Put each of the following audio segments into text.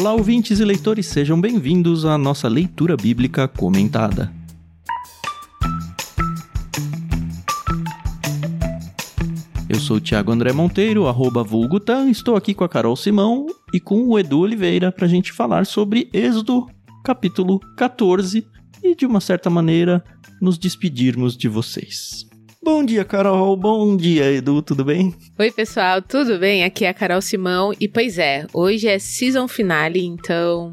Olá, ouvintes e leitores, sejam bem-vindos à nossa leitura bíblica comentada. Eu sou o Thiago André Monteiro, arroba Vulgutan, estou aqui com a Carol Simão e com o Edu Oliveira para a gente falar sobre Êxodo, capítulo 14, e de uma certa maneira nos despedirmos de vocês. Bom dia, Carol. Bom dia, Edu. Tudo bem? Oi, pessoal. Tudo bem? Aqui é a Carol Simão. E pois é, hoje é season finale, então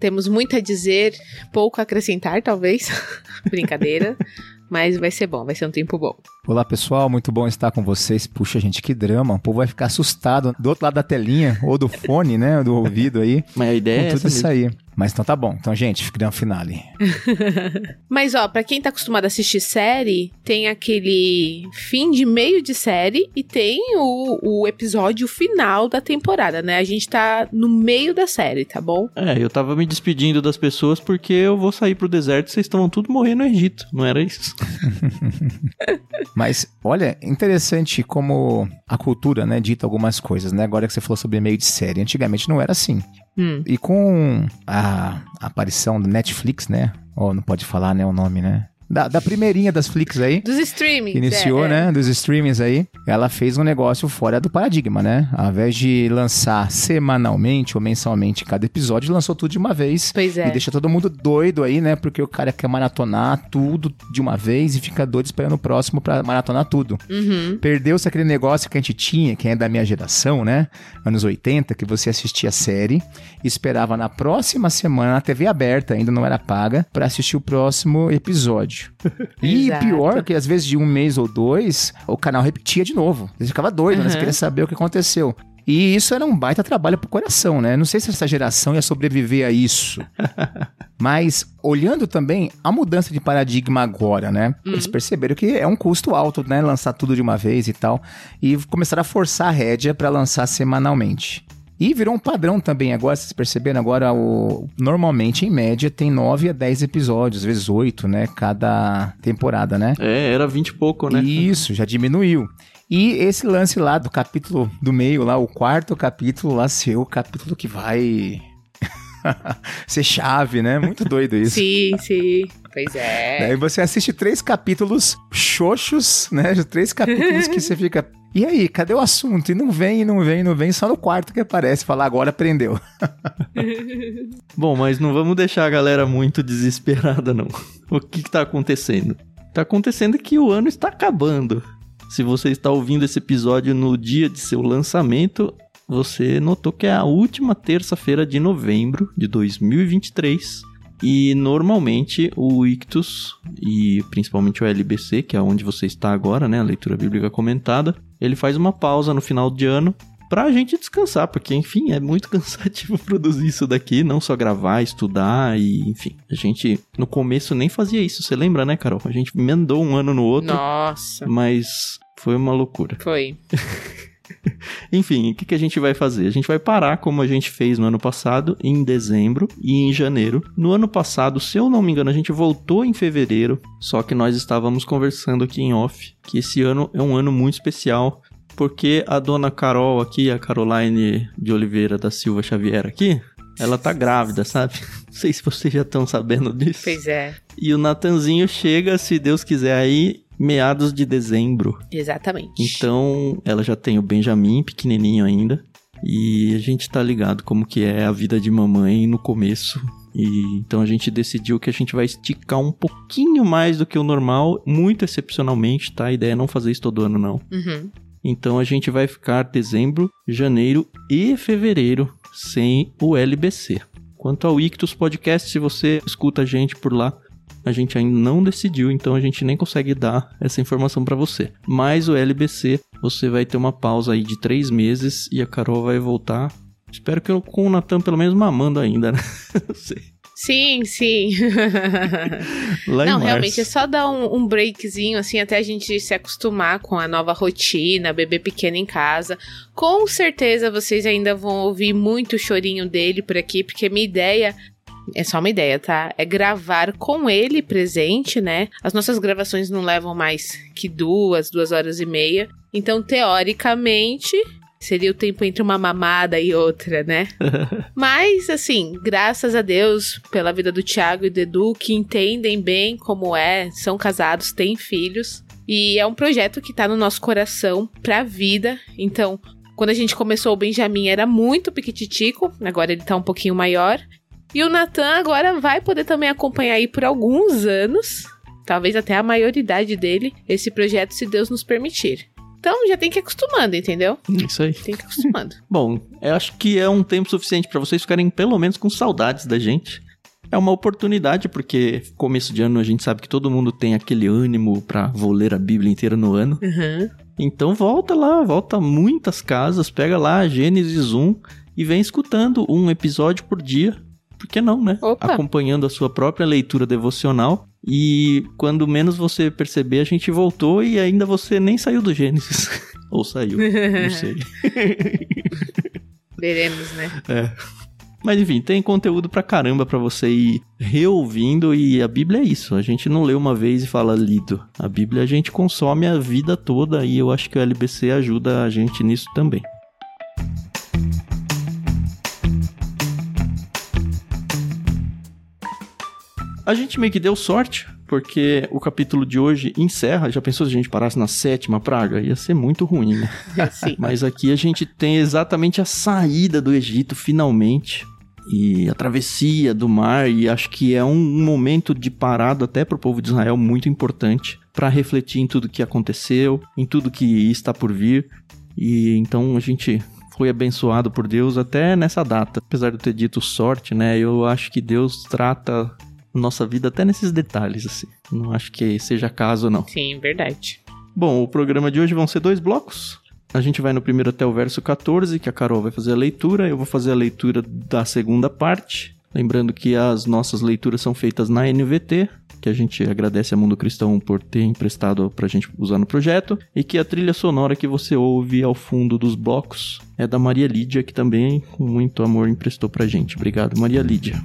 temos muito a dizer, pouco a acrescentar, talvez. Brincadeira. Mas vai ser bom, vai ser um tempo bom. Olá pessoal, muito bom estar com vocês. Puxa, gente, que drama. O povo vai ficar assustado do outro lado da telinha ou do fone, né? Do ouvido aí. Mas a ideia com é tudo essa isso mesmo. aí. Mas então tá bom. Então, gente, grande finale. Mas ó, pra quem tá acostumado a assistir série, tem aquele fim de meio de série e tem o, o episódio final da temporada, né? A gente tá no meio da série, tá bom? É, eu tava me despedindo das pessoas porque eu vou sair pro deserto e vocês estavam tudo morrendo no Egito, não era isso? Mas, olha, interessante como a cultura, né, dita algumas coisas, né? Agora que você falou sobre meio de série. Antigamente não era assim. Hum. E com a aparição do Netflix, né? Ó, não pode falar, né, o nome, né? Da, da primeirinha das Flix aí. Dos streamings. que iniciou, é, é. né, dos streamings aí, ela fez um negócio fora do paradigma, né? Ao invés de lançar semanalmente ou mensalmente cada episódio, lançou tudo de uma vez. Pois é. E deixa todo mundo doido aí, né? Porque o cara quer maratonar tudo de uma vez e fica doido esperando o próximo pra maratonar tudo. Uhum. Perdeu-se aquele negócio que a gente tinha, quem é da minha geração, né? Anos 80, que você assistia a série e esperava na próxima semana, na TV aberta, ainda não era paga, pra assistir o próximo episódio. E pior que às vezes de um mês ou dois, o canal repetia de novo. Você ficava doido, né? Você Uhum. queria saber o que aconteceu. E isso era um baita trabalho pro coração, né? Não sei se essa geração ia sobreviver a isso. Mas, olhando também a mudança de paradigma agora, né? Eles perceberam que é um custo alto, né? Lançar tudo de uma vez e tal. E começaram a forçar a rédea para lançar semanalmente. E virou um padrão também agora, vocês perceberam? Agora, o... normalmente, em média, tem 9 a 10 episódios, às vezes 8, né? Cada temporada, né? É, era 20 e pouco, né? Isso, já diminuiu. E esse lance lá do capítulo do meio, lá, o quarto capítulo lá, ser o capítulo que vai ser chave, né? Muito doido isso. Sim, sim. Pois é. Daí você assiste três capítulos xoxos, né? Três capítulos que você fica. E aí, cadê o assunto? E não vem, e não vem, e não vem, só no quarto que aparece. Fala, agora aprendeu. Bom, mas não vamos deixar a galera muito desesperada, não. O que, que tá acontecendo? Tá acontecendo que o ano está acabando. Se você está ouvindo esse episódio no dia de seu lançamento, você notou que é a última terça-feira de novembro de 2023. E normalmente o Ictus e principalmente o LBC, que é onde você está agora, né, a leitura bíblica comentada, ele faz uma pausa no final de ano pra gente descansar, porque enfim, é muito cansativo produzir isso daqui, não só gravar, estudar e enfim. A gente no começo nem fazia isso, você lembra, né, Carol? A gente emendou um ano no outro, Nossa. mas foi uma loucura. Foi. Enfim, o que, que a gente vai fazer? A gente vai parar como a gente fez no ano passado, em dezembro e em janeiro. No ano passado, se eu não me engano, a gente voltou em fevereiro, só que nós estávamos conversando aqui em off que esse ano é um ano muito especial. Porque a dona Carol aqui, a Caroline de Oliveira da Silva Xavier aqui, ela tá grávida, sabe? Não sei se vocês já estão sabendo disso. Pois é. E o Natanzinho chega, se Deus quiser, aí meados de dezembro. Exatamente. Então, ela já tem o Benjamin, pequenininho ainda. E a gente tá ligado como que é a vida de mamãe no começo. E então a gente decidiu que a gente vai esticar um pouquinho mais do que o normal, muito excepcionalmente, tá? A ideia é não fazer isso todo ano, não. Uhum. Então a gente vai ficar dezembro, janeiro e fevereiro sem o LBC. Quanto ao Ictus Podcast, se você escuta a gente por lá, a gente ainda não decidiu, então a gente nem consegue dar essa informação pra você. Mas o LBC, você vai ter uma pausa aí de três meses e a Carol vai voltar. Espero que eu com o Natan pelo menos mamando ainda, né? Não sei. Sim, sim. Não, realmente é só dar um, um breakzinho, assim, até a gente se acostumar com a nova rotina, bebê pequeno em casa. Com certeza vocês ainda vão ouvir muito chorinho dele por aqui, porque minha ideia. É só uma ideia, tá? É gravar com ele presente, né? As nossas gravações não levam mais que duas, duas horas e meia. Então, teoricamente, Seria o tempo entre uma mamada e outra, né? Mas, assim, graças a Deus pela vida do Thiago e do Edu, que entendem bem como é, são casados, têm filhos. E é um projeto que tá no nosso coração pra vida. Então, quando a gente começou o Benjamin era muito piquititico, agora ele tá um pouquinho maior. E o Natan agora vai poder também acompanhar aí por alguns anos, talvez até a maioridade dele, esse projeto, se Deus nos permitir. Então já tem que ir acostumando, entendeu? Isso aí. Tem que ir acostumando. Bom, eu acho que é um tempo suficiente para vocês ficarem pelo menos com saudades da gente. É uma oportunidade, porque começo de ano a gente sabe que todo mundo tem aquele ânimo pra vou ler a Bíblia inteira no ano. Uhum. Então volta lá, volta muitas casas, pega lá Gênesis 1 e vem escutando um episódio por dia. Por que não, né? Opa. Acompanhando a sua própria leitura devocional. E quando menos você perceber, a gente voltou e ainda você nem saiu do Gênesis. Ou saiu, não sei. Veremos, né? É. Mas enfim, tem conteúdo pra caramba pra você ir reouvindo e a Bíblia é isso. A gente não lê uma vez e fala lido. A Bíblia a gente consome a vida toda e eu acho que o LBC ajuda a gente nisso também. A gente meio que deu sorte, porque o capítulo de hoje encerra. Já pensou se a gente parasse na sétima praga? Ia ser muito ruim, né? Mas aqui a gente tem exatamente a saída do Egito, finalmente. E a travessia do mar, e acho que é um momento de parada até para o povo de Israel muito importante para refletir em tudo que aconteceu, em tudo que está por vir. E então a gente foi abençoado por Deus até nessa data. Apesar de eu ter dito sorte, né? Eu acho que Deus trata nossa vida até nesses detalhes, assim. Não acho que seja caso, não. Sim, verdade. Bom, o programa de hoje vão ser dois blocos. A gente vai no primeiro até o verso 14, que a Carol vai fazer a leitura, eu vou fazer a leitura da segunda parte. Lembrando que as nossas leituras são feitas na NVT, que a gente agradece a Mundo Cristão por ter emprestado pra gente usar no projeto, e que a trilha sonora que você ouve ao fundo dos blocos é da Maria Lídia, que também com muito amor emprestou pra gente. Obrigado, Maria Lídia.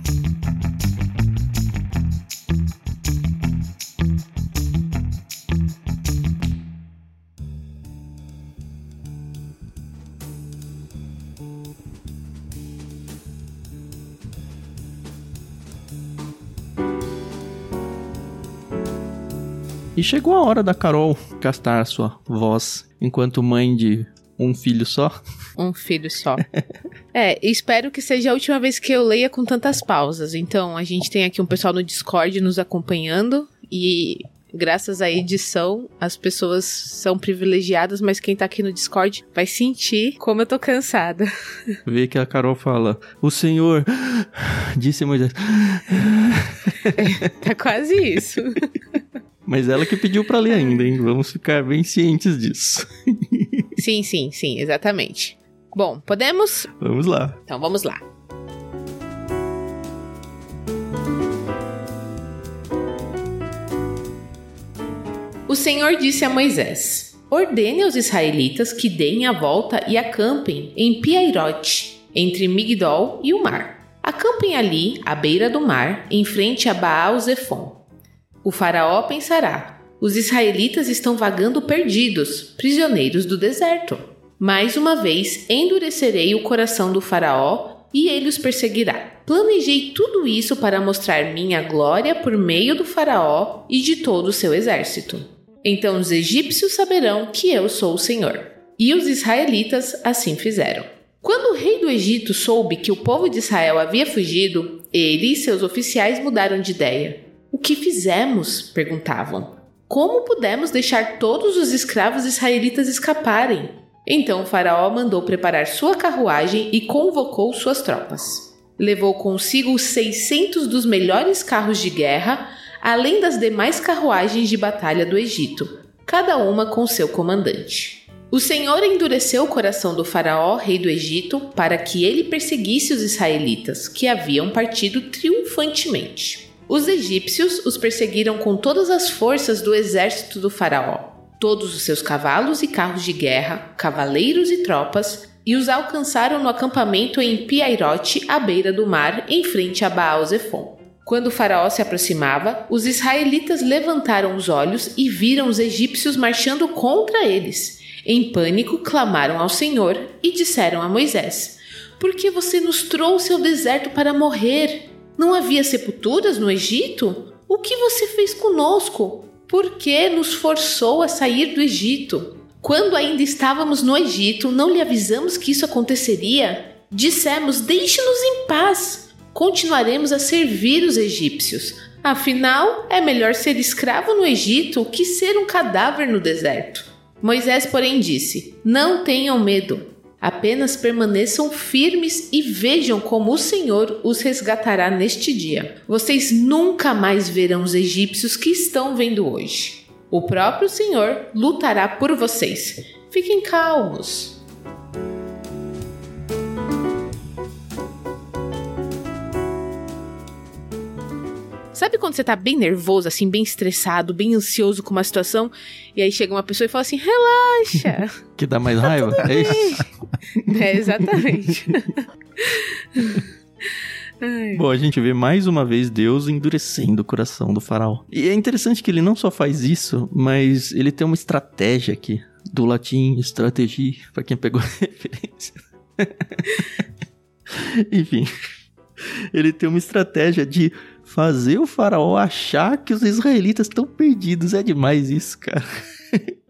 E chegou a hora da Carol gastar sua voz enquanto mãe de um filho só. Um filho só. é, espero que seja a última vez que eu leia com tantas pausas. Então, a gente tem aqui um pessoal no Discord nos acompanhando e graças à edição, as pessoas são privilegiadas, mas quem tá aqui no Discord vai sentir como eu tô cansada. Vê que a Carol fala: O Senhor disse Moisés. tá quase isso. Mas ela que pediu pra ler ainda, hein? Vamos ficar bem cientes disso. sim, sim, sim, exatamente. Bom, podemos? Vamos lá. Então vamos lá. O Senhor disse a Moisés: Ordene aos israelitas que deem a volta e acampem em Piairote, entre Migdol e o mar. Acampem ali, à beira do mar, em frente a Baal Zephon. O faraó pensará: os israelitas estão vagando perdidos, prisioneiros do deserto. Mais uma vez endurecerei o coração do faraó e ele os perseguirá. Planejei tudo isso para mostrar minha glória por meio do faraó e de todo o seu exército. Então os egípcios saberão que eu sou o Senhor. E os israelitas assim fizeram. Quando o rei do Egito soube que o povo de Israel havia fugido, ele e seus oficiais mudaram de ideia. O que fizemos? perguntavam. Como pudemos deixar todos os escravos israelitas escaparem? Então Faraó mandou preparar sua carruagem e convocou suas tropas. Levou consigo os 600 dos melhores carros de guerra, além das demais carruagens de batalha do Egito, cada uma com seu comandante. O Senhor endureceu o coração do Faraó, rei do Egito, para que ele perseguisse os israelitas, que haviam partido triunfantemente. Os egípcios os perseguiram com todas as forças do exército do Faraó, todos os seus cavalos e carros de guerra, cavaleiros e tropas, e os alcançaram no acampamento em Piairote, à beira do mar, em frente a Baal Zephon. Quando o faraó se aproximava, os israelitas levantaram os olhos e viram os egípcios marchando contra eles. Em pânico, clamaram ao Senhor e disseram a Moisés: Por que você nos trouxe ao deserto para morrer? Não havia sepulturas no Egito? O que você fez conosco? Por que nos forçou a sair do Egito? Quando ainda estávamos no Egito, não lhe avisamos que isso aconteceria? Dissemos: Deixe-nos em paz. Continuaremos a servir os egípcios. Afinal, é melhor ser escravo no Egito que ser um cadáver no deserto. Moisés, porém, disse: Não tenham medo, apenas permaneçam firmes e vejam como o Senhor os resgatará neste dia. Vocês nunca mais verão os egípcios que estão vendo hoje. O próprio Senhor lutará por vocês. Fiquem calmos. Sabe quando você tá bem nervoso, assim, bem estressado, bem ansioso com uma situação, e aí chega uma pessoa e fala assim: relaxa. que dá mais raiva? Tá é isso? É, exatamente. Bom, a gente vê mais uma vez Deus endurecendo o coração do faraó. E é interessante que ele não só faz isso, mas ele tem uma estratégia aqui. Do latim, estratégia, para quem pegou a referência. Enfim, ele tem uma estratégia de fazer o faraó achar que os israelitas estão perdidos. É demais isso, cara.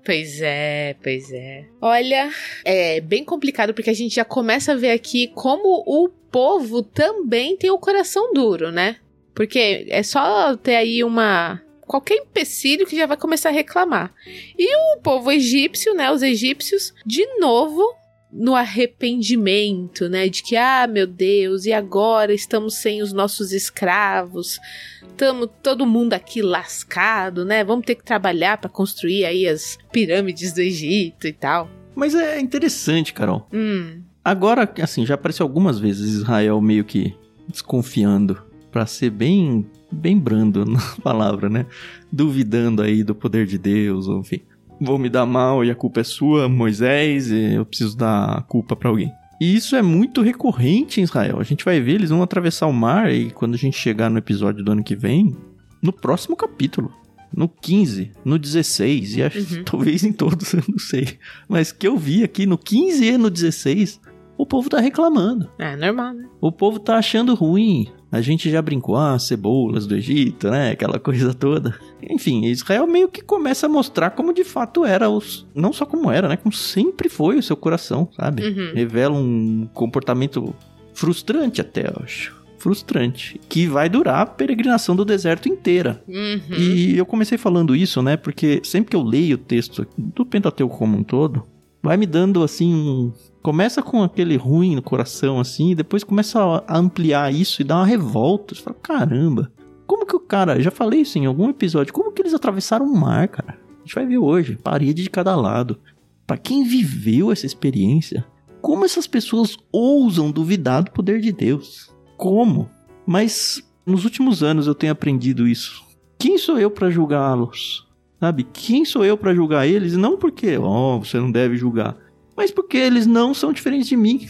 Pois é, pois é. Olha, é bem complicado porque a gente já começa a ver aqui como o povo também tem o coração duro, né? Porque é só ter aí uma qualquer empecilho que já vai começar a reclamar. E o povo egípcio, né, os egípcios, de novo no arrependimento, né, de que ah, meu Deus, e agora estamos sem os nossos escravos. Estamos todo mundo aqui lascado, né? Vamos ter que trabalhar para construir aí as pirâmides do Egito e tal. Mas é interessante, Carol. Hum. Agora, assim, já apareceu algumas vezes Israel meio que desconfiando, para ser bem, bem brando na palavra, né? Duvidando aí do poder de Deus, enfim. Vou me dar mal e a culpa é sua, Moisés, e eu preciso dar a culpa para alguém. E isso é muito recorrente em Israel. A gente vai ver, eles vão atravessar o mar e quando a gente chegar no episódio do ano que vem, no próximo capítulo, no 15, no 16, e acho uhum. talvez em todos, eu não sei. Mas que eu vi aqui no 15 e no 16, o povo tá reclamando. É normal, né? O povo tá achando ruim. A gente já brincou, ah, cebolas do Egito, né? Aquela coisa toda. Enfim, Israel meio que começa a mostrar como de fato era os. Não só como era, né? Como sempre foi o seu coração, sabe? Uhum. Revela um comportamento frustrante até, eu acho frustrante, que vai durar a peregrinação do deserto inteira. Uhum. E eu comecei falando isso, né? Porque sempre que eu leio o texto do Pentateuco como um todo, vai me dando assim um Começa com aquele ruim no coração, assim, e depois começa a ampliar isso e dá uma revolta. Você fala, caramba, como que o cara, já falei isso em algum episódio, como que eles atravessaram o mar, cara? A gente vai ver hoje, parede de cada lado. Para quem viveu essa experiência, como essas pessoas ousam duvidar do poder de Deus? Como? Mas nos últimos anos eu tenho aprendido isso. Quem sou eu para julgá-los? Sabe? Quem sou eu para julgar eles? Não porque, ó, oh, você não deve julgar mas porque eles não são diferentes de mim.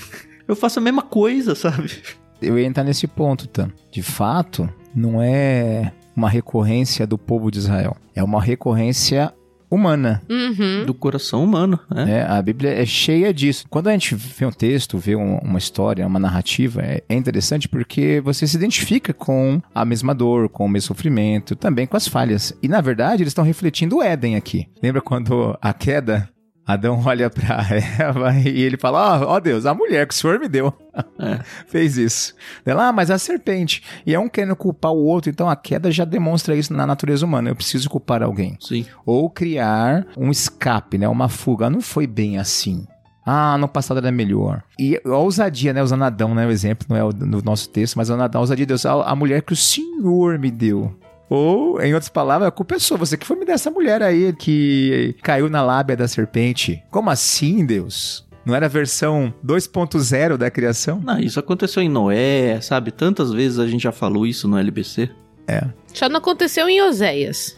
Eu faço a mesma coisa, sabe? Eu ia entrar nesse ponto, Tam. De fato, não é uma recorrência do povo de Israel. É uma recorrência humana. Uhum. Do coração humano. É. é. a Bíblia é cheia disso. Quando a gente vê um texto, vê um, uma história, uma narrativa, é, é, interessante porque você se identifica com a mesma dor, com o mesmo sofrimento, também com as falhas. E na verdade, eles estão refletindo o Éden aqui. Lembra quando a queda Adão olha pra Eva e ele fala: Ó oh, Deus, a mulher que o senhor me deu é. fez isso. Ela, ah, mas a serpente. E é um querendo culpar o outro, então a queda já demonstra isso na natureza humana. Eu preciso culpar alguém. Sim. Ou criar um escape, né? Uma fuga. Não foi bem assim. Ah, no passado era melhor. E a ousadia, né? Usando Adão, né? O exemplo não é o, no nosso texto, mas a ousadia de Deus. A, a mulher que o Senhor me deu. Ou, em outras palavras, a culpa é sua. Você que foi me dessa mulher aí que caiu na lábia da serpente. Como assim, Deus? Não era a versão 2.0 da criação? Não, isso aconteceu em Noé, sabe? Tantas vezes a gente já falou isso no LBC. É. Só não aconteceu em Oséias.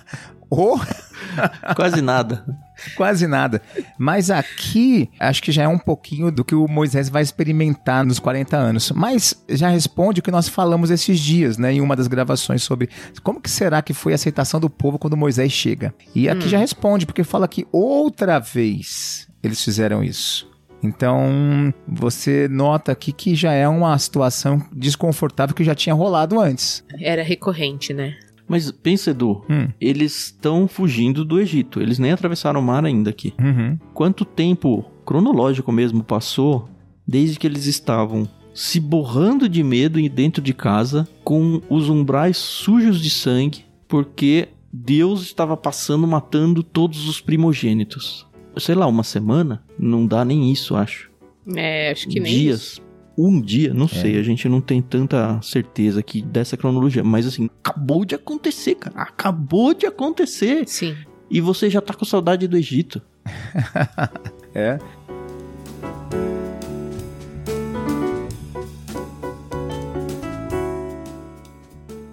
Ou... Quase nada. Quase nada. Mas aqui, acho que já é um pouquinho do que o Moisés vai experimentar nos 40 anos. Mas já responde o que nós falamos esses dias, né? Em uma das gravações sobre como que será que foi a aceitação do povo quando Moisés chega. E aqui hum. já responde, porque fala que outra vez eles fizeram isso. Então, você nota aqui que já é uma situação desconfortável que já tinha rolado antes. Era recorrente, né? Mas pensa, Edu, hum. eles estão fugindo do Egito. Eles nem atravessaram o mar ainda aqui. Uhum. Quanto tempo cronológico mesmo passou desde que eles estavam se borrando de medo dentro de casa, com os umbrais sujos de sangue, porque Deus estava passando matando todos os primogênitos. Sei lá, uma semana? Não dá nem isso, acho. É, acho que nem Dias. Isso um dia, não é. sei, a gente não tem tanta certeza aqui dessa cronologia, mas assim, acabou de acontecer, cara. Acabou de acontecer. Sim. E você já tá com saudade do Egito. é.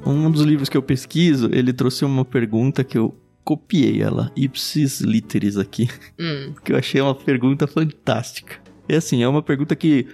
Um dos livros que eu pesquiso, ele trouxe uma pergunta que eu copiei ela, ipsis literis aqui, hum. que eu achei uma pergunta fantástica. É assim, é uma pergunta que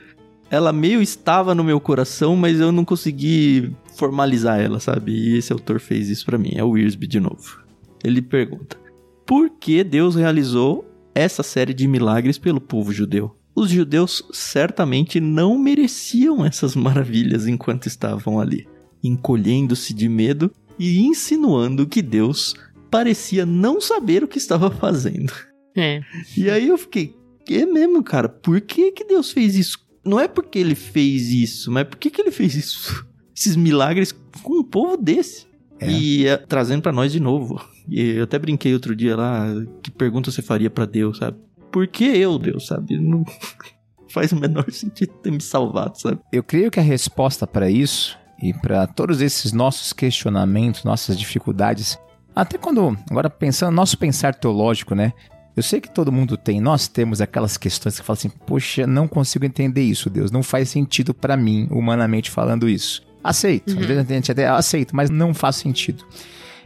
ela meio estava no meu coração, mas eu não consegui formalizar ela, sabe? E esse autor fez isso para mim, é o Wiersbe de novo. Ele pergunta: Por que Deus realizou essa série de milagres pelo povo judeu? Os judeus certamente não mereciam essas maravilhas enquanto estavam ali, encolhendo-se de medo e insinuando que Deus parecia não saber o que estava fazendo. É. E aí eu fiquei, é mesmo, cara, por que que Deus fez isso não é porque ele fez isso, mas por que, que ele fez isso? Esses milagres com um povo desse. É. E é, trazendo para nós de novo. E eu até brinquei outro dia lá, que pergunta você faria para Deus, sabe? Por que eu, Deus, sabe? Não faz o menor sentido ter me salvado, sabe? Eu creio que a resposta para isso e para todos esses nossos questionamentos, nossas dificuldades, até quando, agora pensando, nosso pensar teológico, né? Eu sei que todo mundo tem, nós temos aquelas questões que falam assim: poxa, não consigo entender isso, Deus, não faz sentido para mim, humanamente falando isso. Aceito, uhum. às vezes a gente até aceita, mas não faz sentido.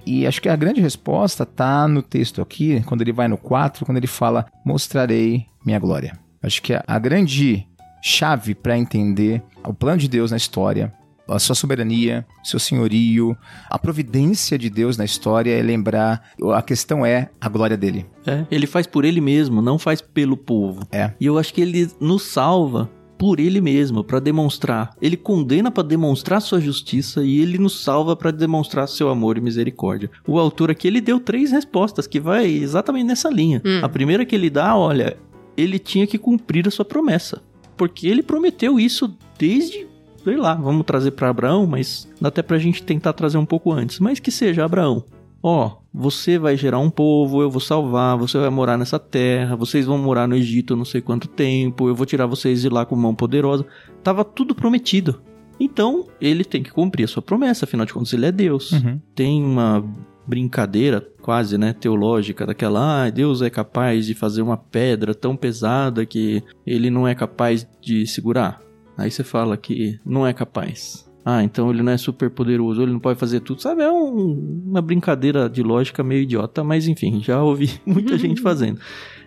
E acho que a grande resposta tá no texto aqui, quando ele vai no 4, quando ele fala: Mostrarei minha glória. Acho que a grande chave para entender o plano de Deus na história a sua soberania, seu senhorio, a providência de Deus na história é lembrar. A questão é a glória dele. É, ele faz por ele mesmo, não faz pelo povo. É. E eu acho que ele nos salva por ele mesmo, para demonstrar. Ele condena para demonstrar sua justiça e ele nos salva para demonstrar seu amor e misericórdia. O autor aqui ele deu três respostas que vai exatamente nessa linha. Hum. A primeira que ele dá, olha, ele tinha que cumprir a sua promessa, porque ele prometeu isso desde sei lá, vamos trazer para Abraão, mas dá até pra gente tentar trazer um pouco antes. Mas que seja Abraão. Ó, oh, você vai gerar um povo, eu vou salvar, você vai morar nessa terra, vocês vão morar no Egito não sei quanto tempo, eu vou tirar vocês de lá com mão poderosa. Tava tudo prometido. Então, ele tem que cumprir a sua promessa, afinal de contas, ele é Deus. Uhum. Tem uma brincadeira quase, né, teológica daquela, ah, Deus é capaz de fazer uma pedra tão pesada que ele não é capaz de segurar. Aí você fala que não é capaz. Ah, então ele não é super poderoso, ele não pode fazer tudo. Sabe, é um, uma brincadeira de lógica meio idiota, mas enfim, já ouvi muita gente fazendo.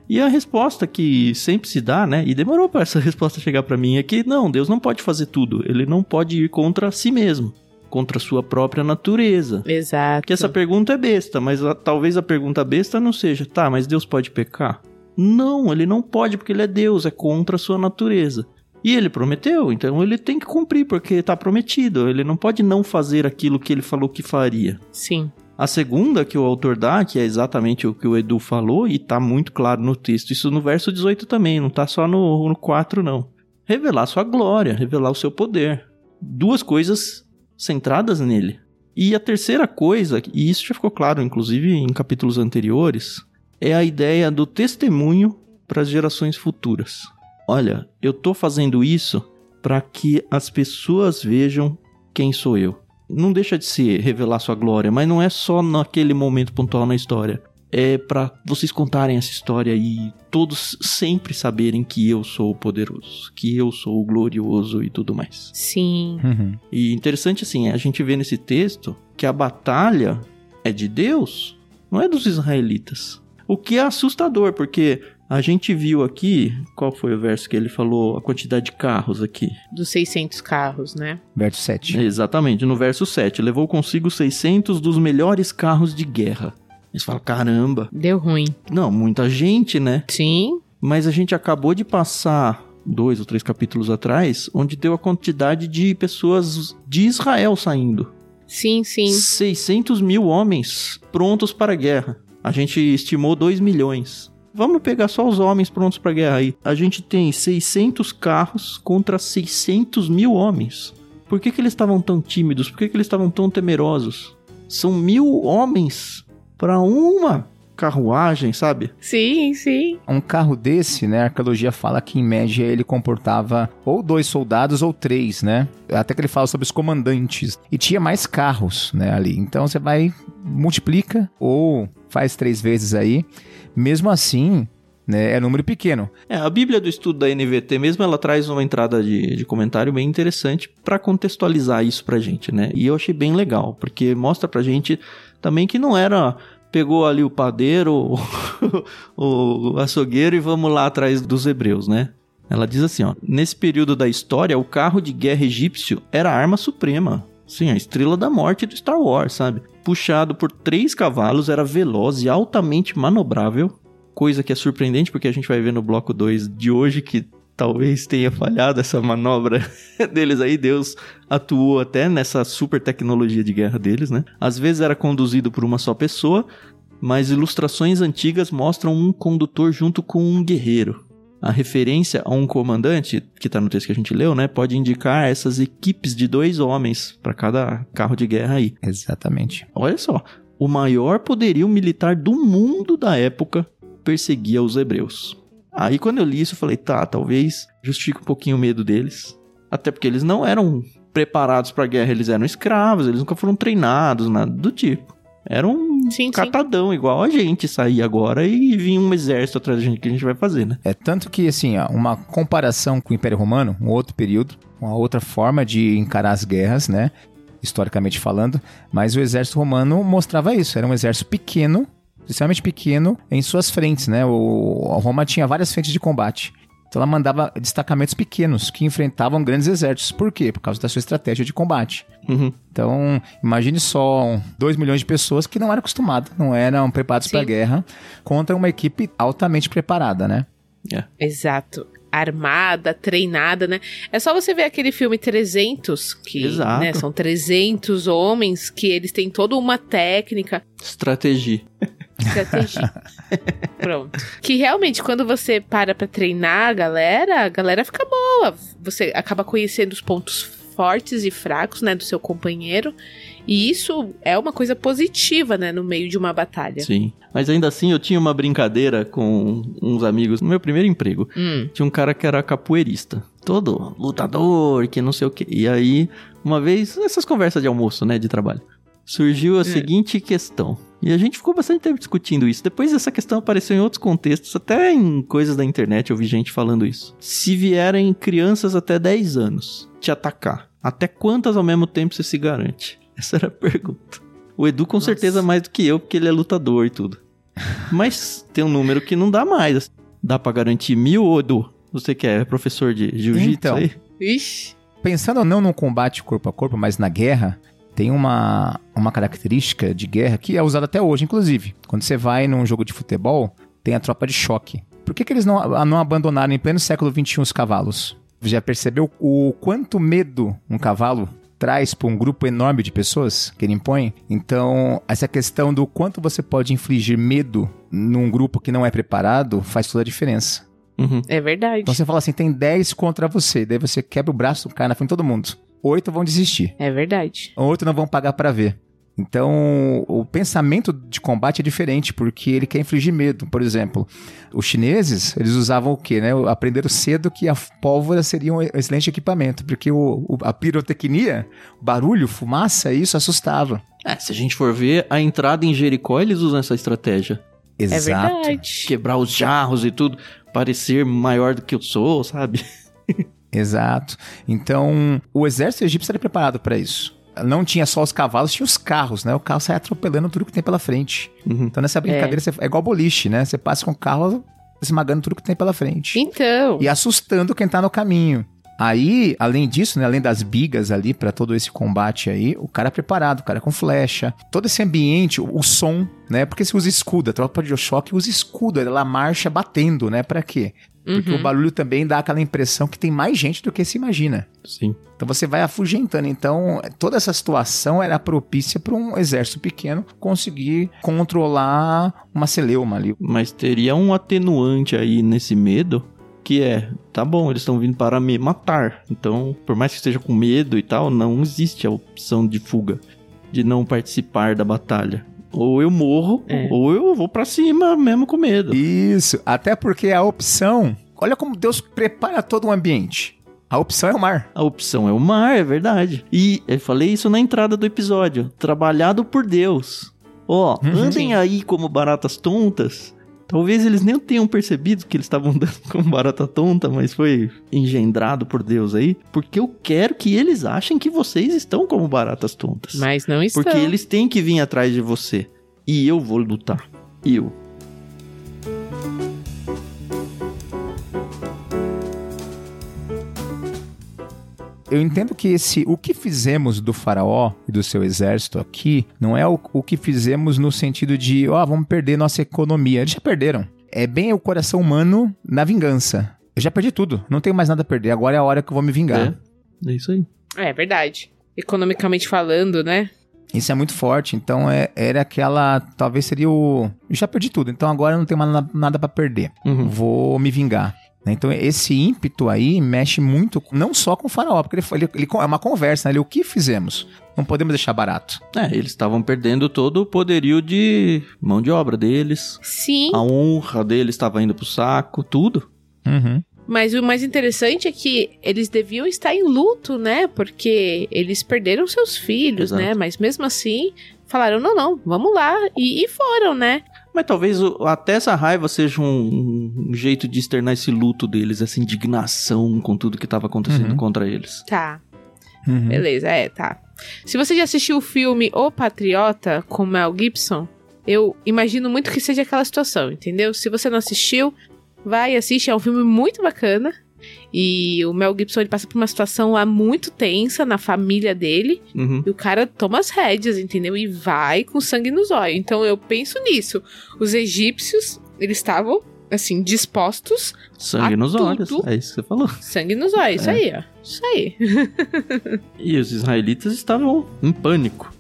E a resposta que sempre se dá, né? E demorou para essa resposta chegar para mim é que não, Deus não pode fazer tudo. Ele não pode ir contra si mesmo, contra a sua própria natureza. Exato. Que essa pergunta é besta, mas a, talvez a pergunta besta não seja, tá, mas Deus pode pecar? Não, ele não pode porque ele é Deus, é contra a sua natureza. E ele prometeu, então ele tem que cumprir, porque está prometido. Ele não pode não fazer aquilo que ele falou que faria. Sim. A segunda que o autor dá, que é exatamente o que o Edu falou, e está muito claro no texto, isso no verso 18 também, não está só no, no 4, não. Revelar sua glória, revelar o seu poder. Duas coisas centradas nele. E a terceira coisa, e isso já ficou claro, inclusive em capítulos anteriores, é a ideia do testemunho para as gerações futuras olha, eu tô fazendo isso para que as pessoas vejam quem sou eu. Não deixa de se revelar sua glória, mas não é só naquele momento pontual na história. É para vocês contarem essa história e todos sempre saberem que eu sou o poderoso, que eu sou o glorioso e tudo mais. Sim. Uhum. E interessante assim, a gente vê nesse texto que a batalha é de Deus, não é dos israelitas. O que é assustador, porque a gente viu aqui, qual foi o verso que ele falou, a quantidade de carros aqui? Dos 600 carros, né? Verso 7. Exatamente, no verso 7. Levou consigo 600 dos melhores carros de guerra. Eles falam, caramba. Deu ruim. Não, muita gente, né? Sim. Mas a gente acabou de passar dois ou três capítulos atrás, onde deu a quantidade de pessoas de Israel saindo. Sim, sim. 600 mil homens prontos para a guerra. A gente estimou 2 milhões. Vamos pegar só os homens prontos para guerra aí. A gente tem 600 carros contra 600 mil homens. Por que, que eles estavam tão tímidos? Por que, que eles estavam tão temerosos? São mil homens para uma carruagem, sabe? Sim, sim. Um carro desse, né? A arqueologia fala que em média ele comportava ou dois soldados ou três, né? Até que ele fala sobre os comandantes. E tinha mais carros, né? Ali. Então você vai, multiplica ou faz três vezes aí. Mesmo assim, né, é número pequeno. É, a Bíblia do Estudo da NVT mesmo, ela traz uma entrada de, de comentário bem interessante para contextualizar isso pra gente, né? E eu achei bem legal, porque mostra pra gente também que não era pegou ali o padeiro, o, o açougueiro e vamos lá atrás dos hebreus, né? Ela diz assim, ó, nesse período da história, o carro de guerra egípcio era a arma suprema. Sim, a estrela da morte do Star Wars, sabe? Puxado por três cavalos, era veloz e altamente manobrável. Coisa que é surpreendente, porque a gente vai ver no bloco 2 de hoje que talvez tenha falhado essa manobra deles aí. Deus atuou até nessa super tecnologia de guerra deles, né? Às vezes era conduzido por uma só pessoa, mas ilustrações antigas mostram um condutor junto com um guerreiro. A referência a um comandante, que está no texto que a gente leu, né, pode indicar essas equipes de dois homens para cada carro de guerra aí. Exatamente. Olha só, o maior poderio militar do mundo da época perseguia os hebreus. Aí quando eu li isso, eu falei, tá, talvez justifique um pouquinho o medo deles. Até porque eles não eram preparados para a guerra, eles eram escravos, eles nunca foram treinados, nada do tipo. Era um sim, catadão, sim. igual a gente sair agora e vir um exército atrás da gente que a gente vai fazer, né? É tanto que, assim, ó, uma comparação com o Império Romano, um outro período, uma outra forma de encarar as guerras, né? Historicamente falando, mas o exército romano mostrava isso. Era um exército pequeno, extremamente pequeno, em suas frentes, né? O, a Roma tinha várias frentes de combate. Então ela mandava destacamentos pequenos que enfrentavam grandes exércitos. Por quê? Por causa da sua estratégia de combate. Uhum. Então, imagine só 2 milhões de pessoas que não eram acostumadas, não eram preparadas para a guerra, contra uma equipe altamente preparada, né? Yeah. É. Exato armada, treinada, né? É só você ver aquele filme 300, que né, são 300 homens, que eles têm toda uma técnica. Estratégia. Estratégia. Pronto. Que realmente, quando você para pra treinar a galera, a galera fica boa. Você acaba conhecendo os pontos fortes e fracos, né, do seu companheiro. E isso é uma coisa positiva, né, no meio de uma batalha. Sim. Mas ainda assim, eu tinha uma brincadeira com uns amigos no meu primeiro emprego. Hum. Tinha um cara que era capoeirista. Todo lutador, que não sei o quê. E aí, uma vez, essas conversas de almoço, né, de trabalho surgiu a é. seguinte questão. E a gente ficou bastante tempo discutindo isso. Depois essa questão apareceu em outros contextos, até em coisas da internet eu vi gente falando isso. Se vierem crianças até 10 anos te atacar, até quantas ao mesmo tempo você se garante? Essa era a pergunta. O Edu com Nossa. certeza mais do que eu, porque ele é lutador e tudo. Mas tem um número que não dá mais. Dá para garantir mil, Edu? Você que é professor de jiu-jitsu então, aí? Ixi. Pensando não no combate corpo a corpo, mas na guerra, tem uma, uma característica de guerra que é usada até hoje, inclusive. Quando você vai num jogo de futebol, tem a tropa de choque. Por que, que eles não, não abandonaram em pleno século XXI os cavalos? Já percebeu o quanto medo um cavalo traz para um grupo enorme de pessoas que ele impõe? Então, essa questão do quanto você pode infligir medo num grupo que não é preparado faz toda a diferença. Uhum. É verdade. Então você fala assim, tem 10 contra você, daí você quebra o braço, cai na frente de todo mundo oito vão desistir. É verdade. Oito não vão pagar para ver. Então, o pensamento de combate é diferente, porque ele quer infligir medo. Por exemplo, os chineses, eles usavam o quê, né? Aprenderam cedo que a pólvora seria um excelente equipamento, porque o, o a pirotecnia, barulho, fumaça, isso assustava. É, se a gente for ver, a entrada em Jericó, eles usam essa estratégia. Exato. É verdade. Quebrar os jarros e tudo, parecer maior do que eu sou, sabe? Exato. Então, o exército egípcio era preparado para isso. não tinha só os cavalos, tinha os carros, né? O carro sai atropelando tudo que tem pela frente. Uhum. Então nessa brincadeira é, você, é igual boliche, né? Você passa com o carro esmagando tudo que tem pela frente. Então. E assustando quem tá no caminho. Aí, além disso, né, além das bigas ali para todo esse combate aí, o cara é preparado, o cara é com flecha, todo esse ambiente, o, o som, né? Porque se usa escudo, a tropa de choque usa escudo, ela marcha batendo, né? Para quê? Porque uhum. o barulho também dá aquela impressão que tem mais gente do que se imagina. Sim. Então você vai afugentando. Então, toda essa situação era propícia para um exército pequeno conseguir controlar uma celeuma ali. Mas teria um atenuante aí nesse medo, que é, tá bom, eles estão vindo para me matar. Então, por mais que esteja com medo e tal, não existe a opção de fuga, de não participar da batalha. Ou eu morro, é. ou eu vou para cima mesmo com medo. Isso, até porque a opção. Olha como Deus prepara todo o ambiente. A opção é o mar. A opção é o mar, é verdade. E eu falei isso na entrada do episódio. Trabalhado por Deus. Ó, oh, andem aí como baratas tontas. Talvez eles nem tenham percebido que eles estavam andando como barata tonta, mas foi engendrado por Deus aí. Porque eu quero que eles achem que vocês estão como baratas tontas. Mas não estão. Porque eles têm que vir atrás de você. E eu vou lutar. Eu. Eu entendo que esse o que fizemos do faraó e do seu exército aqui não é o, o que fizemos no sentido de, ó, oh, vamos perder nossa economia. Eles já perderam. É bem o coração humano na vingança. Eu já perdi tudo, não tenho mais nada a perder. Agora é a hora que eu vou me vingar. É, é isso aí. É verdade. Economicamente falando, né? Isso é muito forte. Então é, era aquela. Talvez seria o. Eu já perdi tudo, então agora eu não tenho mais nada, nada para perder. Uhum. Vou me vingar. Né? Então, esse ímpeto aí mexe muito, não só com o faraó, porque ele, ele, ele é uma conversa, né? Ele, o que fizemos? Não podemos deixar barato. É, eles estavam perdendo todo o poderio de mão de obra deles. Sim. A honra deles estava indo pro saco, tudo. Uhum. Mas o mais interessante é que eles deviam estar em luto, né? Porque eles perderam seus filhos, né? Exato. né? Mas mesmo assim, falaram: não, não, vamos lá. E, e foram, né? Mas talvez até essa raiva seja um, um, jeito de externar esse luto deles, essa indignação com tudo que estava acontecendo uhum. contra eles. Tá. Uhum. Beleza, é, tá. Se você já assistiu o filme O Patriota com Mel Gibson, eu imagino muito que seja aquela situação, entendeu? Se você não assistiu, vai assiste, é um filme muito bacana. E o Mel Gibson ele passa por uma situação lá muito tensa na família dele. Uhum. E o cara toma as rédeas, entendeu? E vai com sangue nos olhos. Então eu penso nisso. Os egípcios, eles estavam, assim, dispostos. Sangue nos tudo. olhos. É isso que você falou. Sangue nos olhos, é. isso aí, ó. Isso aí. e os israelitas estavam em pânico.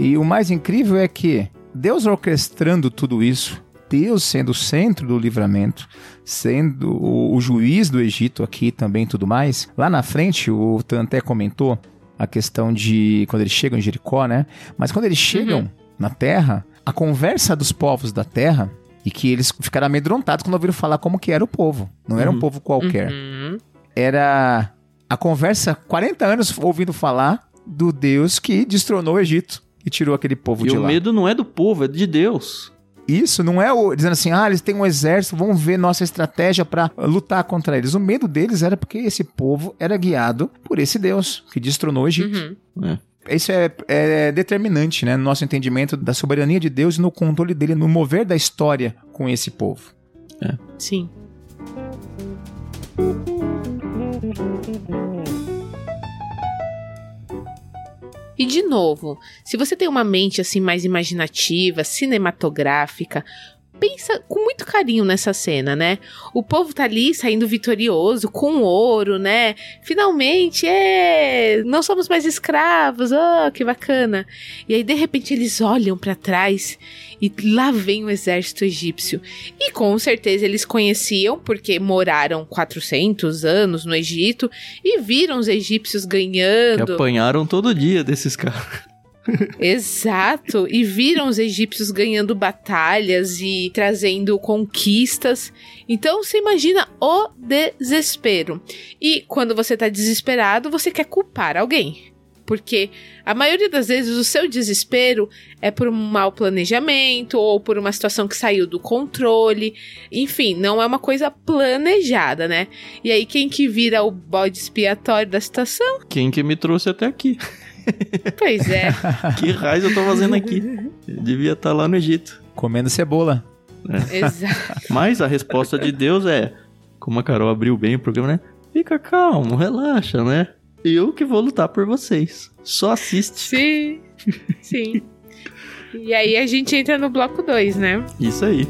E o mais incrível é que Deus orquestrando tudo isso, Deus sendo o centro do livramento, sendo o, o juiz do Egito aqui também tudo mais. Lá na frente, o Tanté comentou a questão de quando eles chegam em Jericó, né? Mas quando eles chegam uhum. na terra, a conversa dos povos da terra e que eles ficaram amedrontados quando ouviram falar como que era o povo. Não era um uhum. povo qualquer. Uhum. Era a conversa 40 anos ouvindo falar do Deus que destronou o Egito e tirou aquele povo e de lá. E o medo não é do povo, é de Deus. Isso não é o dizendo assim, ah, eles têm um exército, vamos ver nossa estratégia para lutar contra eles. O medo deles era porque esse povo era guiado por esse Deus que destronou o Egito. Uhum. É. Isso é, é, determinante, né, no nosso entendimento da soberania de Deus e no controle dele, no mover da história com esse povo. É. Sim. E de novo, se você tem uma mente assim mais imaginativa, cinematográfica, pensa com muito carinho nessa cena, né? O povo tá ali saindo vitorioso, com ouro, né? Finalmente, é, não somos mais escravos, oh, que bacana. E aí de repente eles olham para trás e lá vem o exército egípcio. E com certeza eles conheciam porque moraram 400 anos no Egito e viram os egípcios ganhando. Que apanharam todo dia desses caras. Exato, e viram os egípcios ganhando batalhas e trazendo conquistas. Então você imagina o desespero. E quando você tá desesperado, você quer culpar alguém. porque a maioria das vezes o seu desespero é por um mau planejamento ou por uma situação que saiu do controle. Enfim, não é uma coisa planejada, né? E aí quem que vira o bode expiatório da situação? Quem que me trouxe até aqui? Pois é. que raio eu tô fazendo aqui? Eu devia estar tá lá no Egito. Comendo cebola. É. Exato. Mas a resposta de Deus é, como a Carol abriu bem o programa, né? Fica calmo, relaxa, né? Eu que vou lutar por vocês. Só assiste. Sim. Sim. e aí a gente entra no bloco 2, né? Isso aí.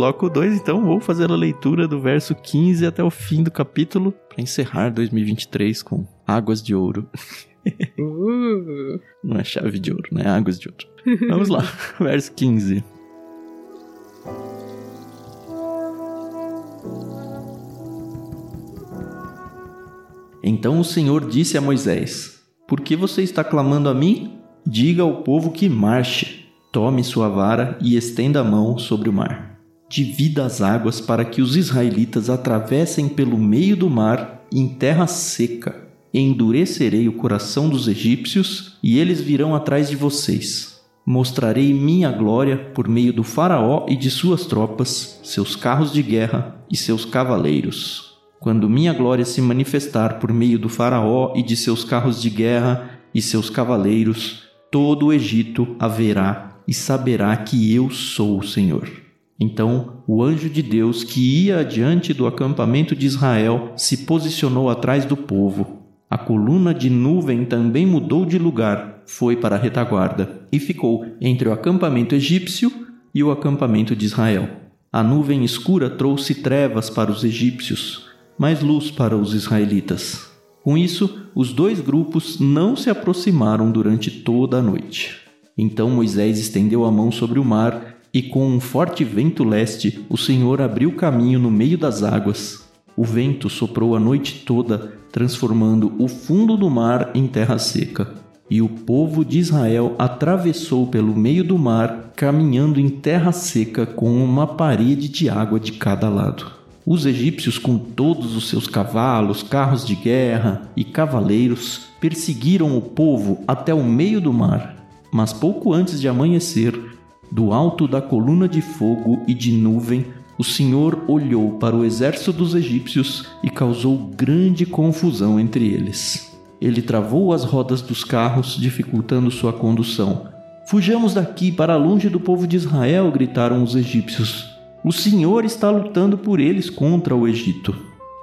Bloco 2, então vou fazer a leitura do verso 15 até o fim do capítulo para encerrar 2023 com águas de ouro. Uh. Não é chave de ouro, né? Águas de ouro. Vamos lá, verso 15. Então o Senhor disse a Moisés: Por que você está clamando a mim? Diga ao povo que marche, tome sua vara e estenda a mão sobre o mar divida as águas para que os israelitas atravessem pelo meio do mar em terra seca. Endurecerei o coração dos egípcios e eles virão atrás de vocês. Mostrarei minha glória por meio do Faraó e de suas tropas, seus carros de guerra e seus cavaleiros. Quando minha glória se manifestar por meio do Faraó e de seus carros de guerra e seus cavaleiros, todo o Egito haverá e saberá que eu sou o Senhor. Então o anjo de Deus que ia adiante do acampamento de Israel se posicionou atrás do povo. A coluna de nuvem também mudou de lugar, foi para a retaguarda e ficou entre o acampamento egípcio e o acampamento de Israel. A nuvem escura trouxe trevas para os egípcios, mas luz para os israelitas. Com isso, os dois grupos não se aproximaram durante toda a noite. Então Moisés estendeu a mão sobre o mar e com um forte vento leste, o Senhor abriu caminho no meio das águas. O vento soprou a noite toda, transformando o fundo do mar em terra seca. E o povo de Israel atravessou pelo meio do mar, caminhando em terra seca com uma parede de água de cada lado. Os egípcios, com todos os seus cavalos, carros de guerra e cavaleiros, perseguiram o povo até o meio do mar. Mas pouco antes de amanhecer, do alto da coluna de fogo e de nuvem, o Senhor olhou para o exército dos egípcios e causou grande confusão entre eles. Ele travou as rodas dos carros, dificultando sua condução. Fujamos daqui para longe do povo de Israel, gritaram os egípcios. O Senhor está lutando por eles contra o Egito.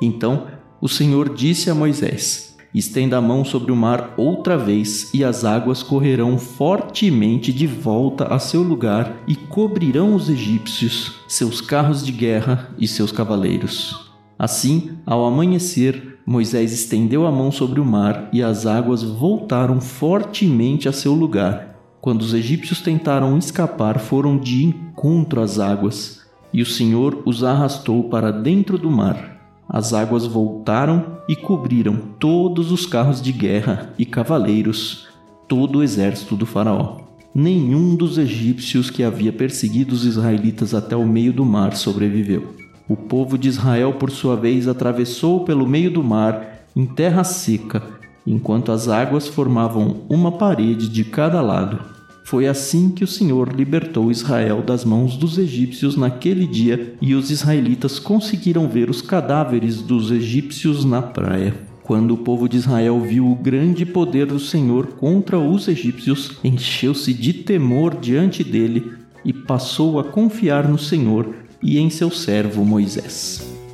Então o Senhor disse a Moisés: Estenda a mão sobre o mar outra vez, e as águas correrão fortemente de volta a seu lugar e cobrirão os egípcios, seus carros de guerra e seus cavaleiros. Assim, ao amanhecer, Moisés estendeu a mão sobre o mar e as águas voltaram fortemente a seu lugar. Quando os egípcios tentaram escapar, foram de encontro às águas, e o Senhor os arrastou para dentro do mar. As águas voltaram e cobriram todos os carros de guerra e cavaleiros, todo o exército do Faraó. Nenhum dos egípcios que havia perseguido os israelitas até o meio do mar sobreviveu. O povo de Israel, por sua vez, atravessou pelo meio do mar em terra seca, enquanto as águas formavam uma parede de cada lado. Foi assim que o Senhor libertou Israel das mãos dos egípcios naquele dia, e os israelitas conseguiram ver os cadáveres dos egípcios na praia. Quando o povo de Israel viu o grande poder do Senhor contra os egípcios, encheu-se de temor diante dele e passou a confiar no Senhor e em seu servo Moisés.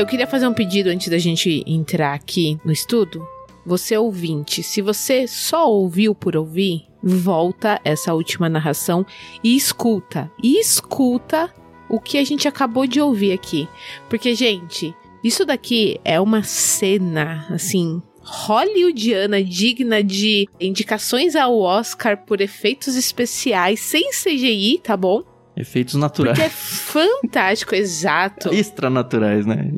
Eu queria fazer um pedido antes da gente entrar aqui no estudo. Você ouvinte, se você só ouviu por ouvir, volta essa última narração e escuta. E escuta o que a gente acabou de ouvir aqui. Porque, gente, isso daqui é uma cena, assim, hollywoodiana digna de indicações ao Oscar por efeitos especiais sem CGI, tá bom? Efeitos naturais. Porque é fantástico, exato. Extranaturais, né?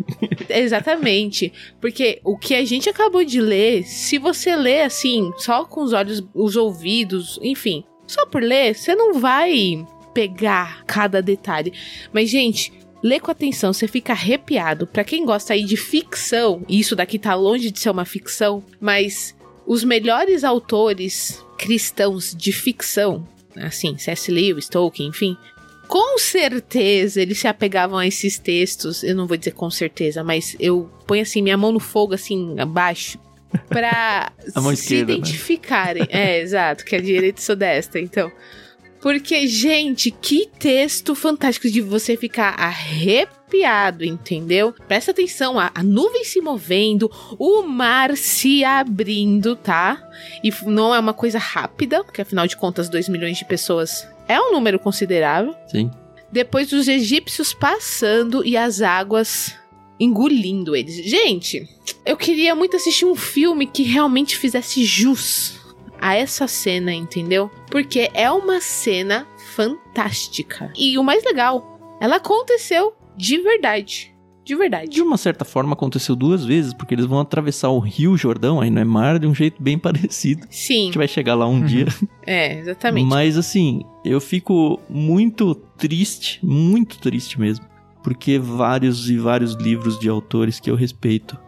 Exatamente. Porque o que a gente acabou de ler, se você lê assim, só com os olhos, os ouvidos, enfim, só por ler, você não vai pegar cada detalhe. Mas, gente, lê com atenção, você fica arrepiado. Para quem gosta aí de ficção, isso daqui tá longe de ser uma ficção, mas os melhores autores cristãos de ficção, assim, C.S. Lewis, Tolkien, enfim, com certeza eles se apegavam a esses textos. Eu não vou dizer com certeza, mas eu ponho assim minha mão no fogo, assim, abaixo. Pra se né? identificarem. Né? É, exato, que é direita sou desta, então. Porque, gente, que texto fantástico de você ficar entendeu? Presta atenção, a, a, nuvem se movendo, o mar se abrindo, tá? E não é uma coisa rápida, porque afinal de contas, 2 milhões de pessoas é um número considerável. Sim. Depois dos egípcios passando e as águas engolindo eles. Gente, eu queria muito assistir um filme que realmente fizesse jus a essa cena, entendeu? Porque é uma cena fantástica. E o mais legal, ela aconteceu de verdade. De verdade. De uma certa forma aconteceu duas vezes, porque eles vão atravessar o Rio Jordão, aí não é mar, de um jeito bem parecido. Sim. A gente vai chegar lá um uhum. dia. É, exatamente. Mas assim, eu fico muito triste, muito triste mesmo, porque vários e vários livros de autores que eu respeito,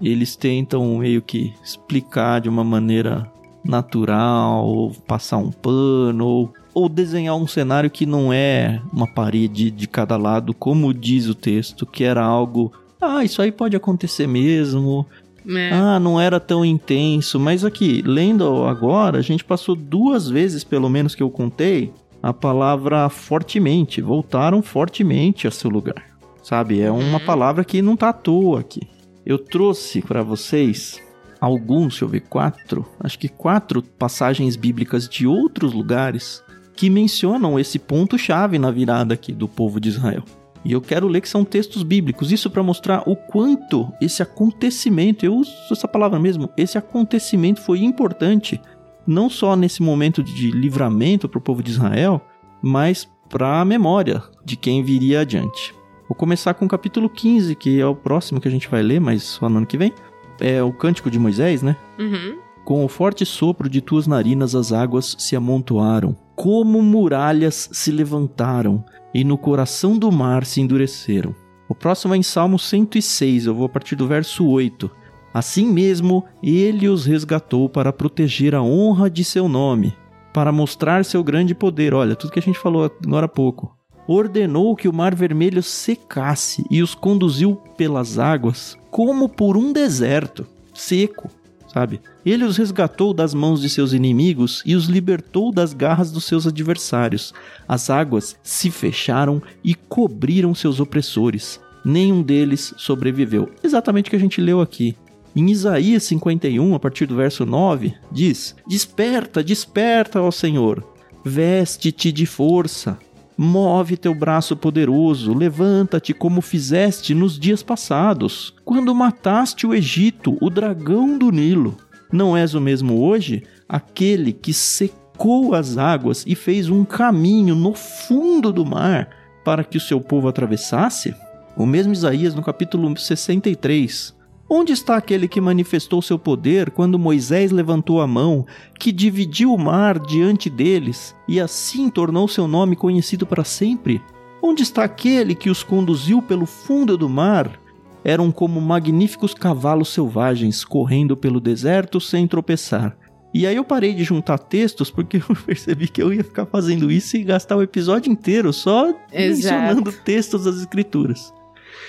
eles tentam meio que explicar de uma maneira natural, ou passar um pano, ou, ou desenhar um cenário que não é uma parede de cada lado, como diz o texto, que era algo. Ah, isso aí pode acontecer mesmo. É. Ah, não era tão intenso. Mas aqui, lendo agora, a gente passou duas vezes, pelo menos que eu contei, a palavra fortemente. Voltaram fortemente a seu lugar. Sabe? É uma uhum. palavra que não tá à toa aqui. Eu trouxe para vocês alguns, deixa eu ver, quatro, acho que quatro passagens bíblicas de outros lugares que mencionam esse ponto-chave na virada aqui do povo de Israel. E eu quero ler que são textos bíblicos, isso para mostrar o quanto esse acontecimento, eu uso essa palavra mesmo, esse acontecimento foi importante, não só nesse momento de livramento para o povo de Israel, mas para a memória de quem viria adiante. Vou começar com o capítulo 15, que é o próximo que a gente vai ler, mas só no ano que vem é o cântico de Moisés, né? Uhum. Com o forte sopro de tuas narinas as águas se amontoaram, como muralhas se levantaram, e no coração do mar se endureceram. O próximo é em Salmo 106, eu vou a partir do verso 8. Assim mesmo, ele os resgatou para proteger a honra de seu nome, para mostrar seu grande poder. Olha, tudo que a gente falou agora há pouco ordenou que o mar vermelho secasse e os conduziu pelas águas como por um deserto seco, sabe? Ele os resgatou das mãos de seus inimigos e os libertou das garras dos seus adversários. As águas se fecharam e cobriram seus opressores. Nenhum deles sobreviveu. Exatamente o que a gente leu aqui. Em Isaías 51, a partir do verso 9, diz: Desperta, desperta, ó Senhor, veste-te de força, Move teu braço poderoso, levanta-te como fizeste nos dias passados, quando mataste o Egito, o dragão do Nilo. Não és o mesmo hoje? Aquele que secou as águas e fez um caminho no fundo do mar para que o seu povo atravessasse? O mesmo Isaías no capítulo 63. Onde está aquele que manifestou seu poder quando Moisés levantou a mão, que dividiu o mar diante deles e assim tornou seu nome conhecido para sempre? Onde está aquele que os conduziu pelo fundo do mar? Eram como magníficos cavalos selvagens correndo pelo deserto sem tropeçar. E aí eu parei de juntar textos porque eu percebi que eu ia ficar fazendo isso e gastar o episódio inteiro só Exato. mencionando textos das escrituras.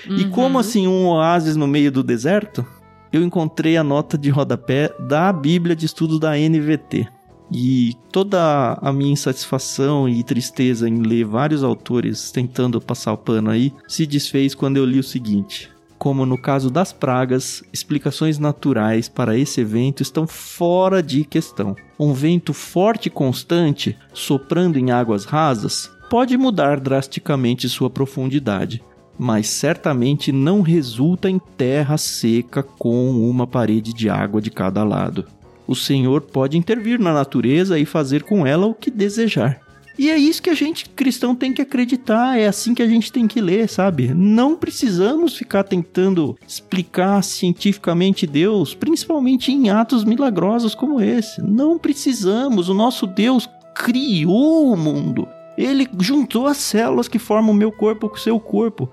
Uhum. E como assim um oásis no meio do deserto, eu encontrei a nota de rodapé da Bíblia de Estudos da NVT. E toda a minha insatisfação e tristeza em ler vários autores tentando passar o pano aí se desfez quando eu li o seguinte: como no caso das pragas, explicações naturais para esse evento estão fora de questão. Um vento forte e constante, soprando em águas rasas, pode mudar drasticamente sua profundidade, mas certamente não resulta em terra seca com uma parede de água de cada lado. O Senhor pode intervir na natureza e fazer com ela o que desejar. E é isso que a gente cristão tem que acreditar, é assim que a gente tem que ler, sabe? Não precisamos ficar tentando explicar cientificamente Deus, principalmente em atos milagrosos como esse. Não precisamos, o nosso Deus criou o mundo. Ele juntou as células que formam o meu corpo com o seu corpo.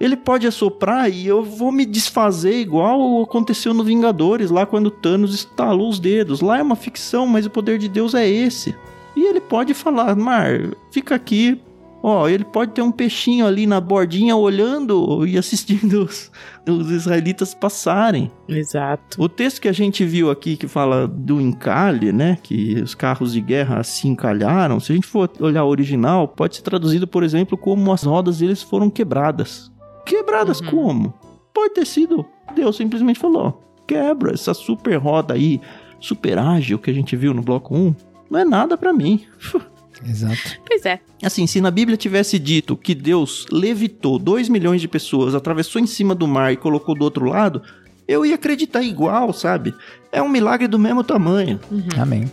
Ele pode assoprar e eu vou me desfazer igual aconteceu no Vingadores, lá quando Thanos estalou os dedos. Lá é uma ficção, mas o poder de Deus é esse. E ele pode falar, Mar, fica aqui. Ó, ele pode ter um peixinho ali na bordinha olhando e assistindo os, os israelitas passarem. Exato. O texto que a gente viu aqui que fala do encalhe, né? Que os carros de guerra se encalharam. Se a gente for olhar o original, pode ser traduzido, por exemplo, como as rodas deles foram quebradas. Quebradas uhum. como? Pode ter sido. Deus simplesmente falou: quebra essa super roda aí, super ágil que a gente viu no bloco 1 não é nada para mim. Exato. Pois é. Assim, se na Bíblia tivesse dito que Deus levitou 2 milhões de pessoas, atravessou em cima do mar e colocou do outro lado, eu ia acreditar igual, sabe? É um milagre do mesmo tamanho. Uhum. Amém.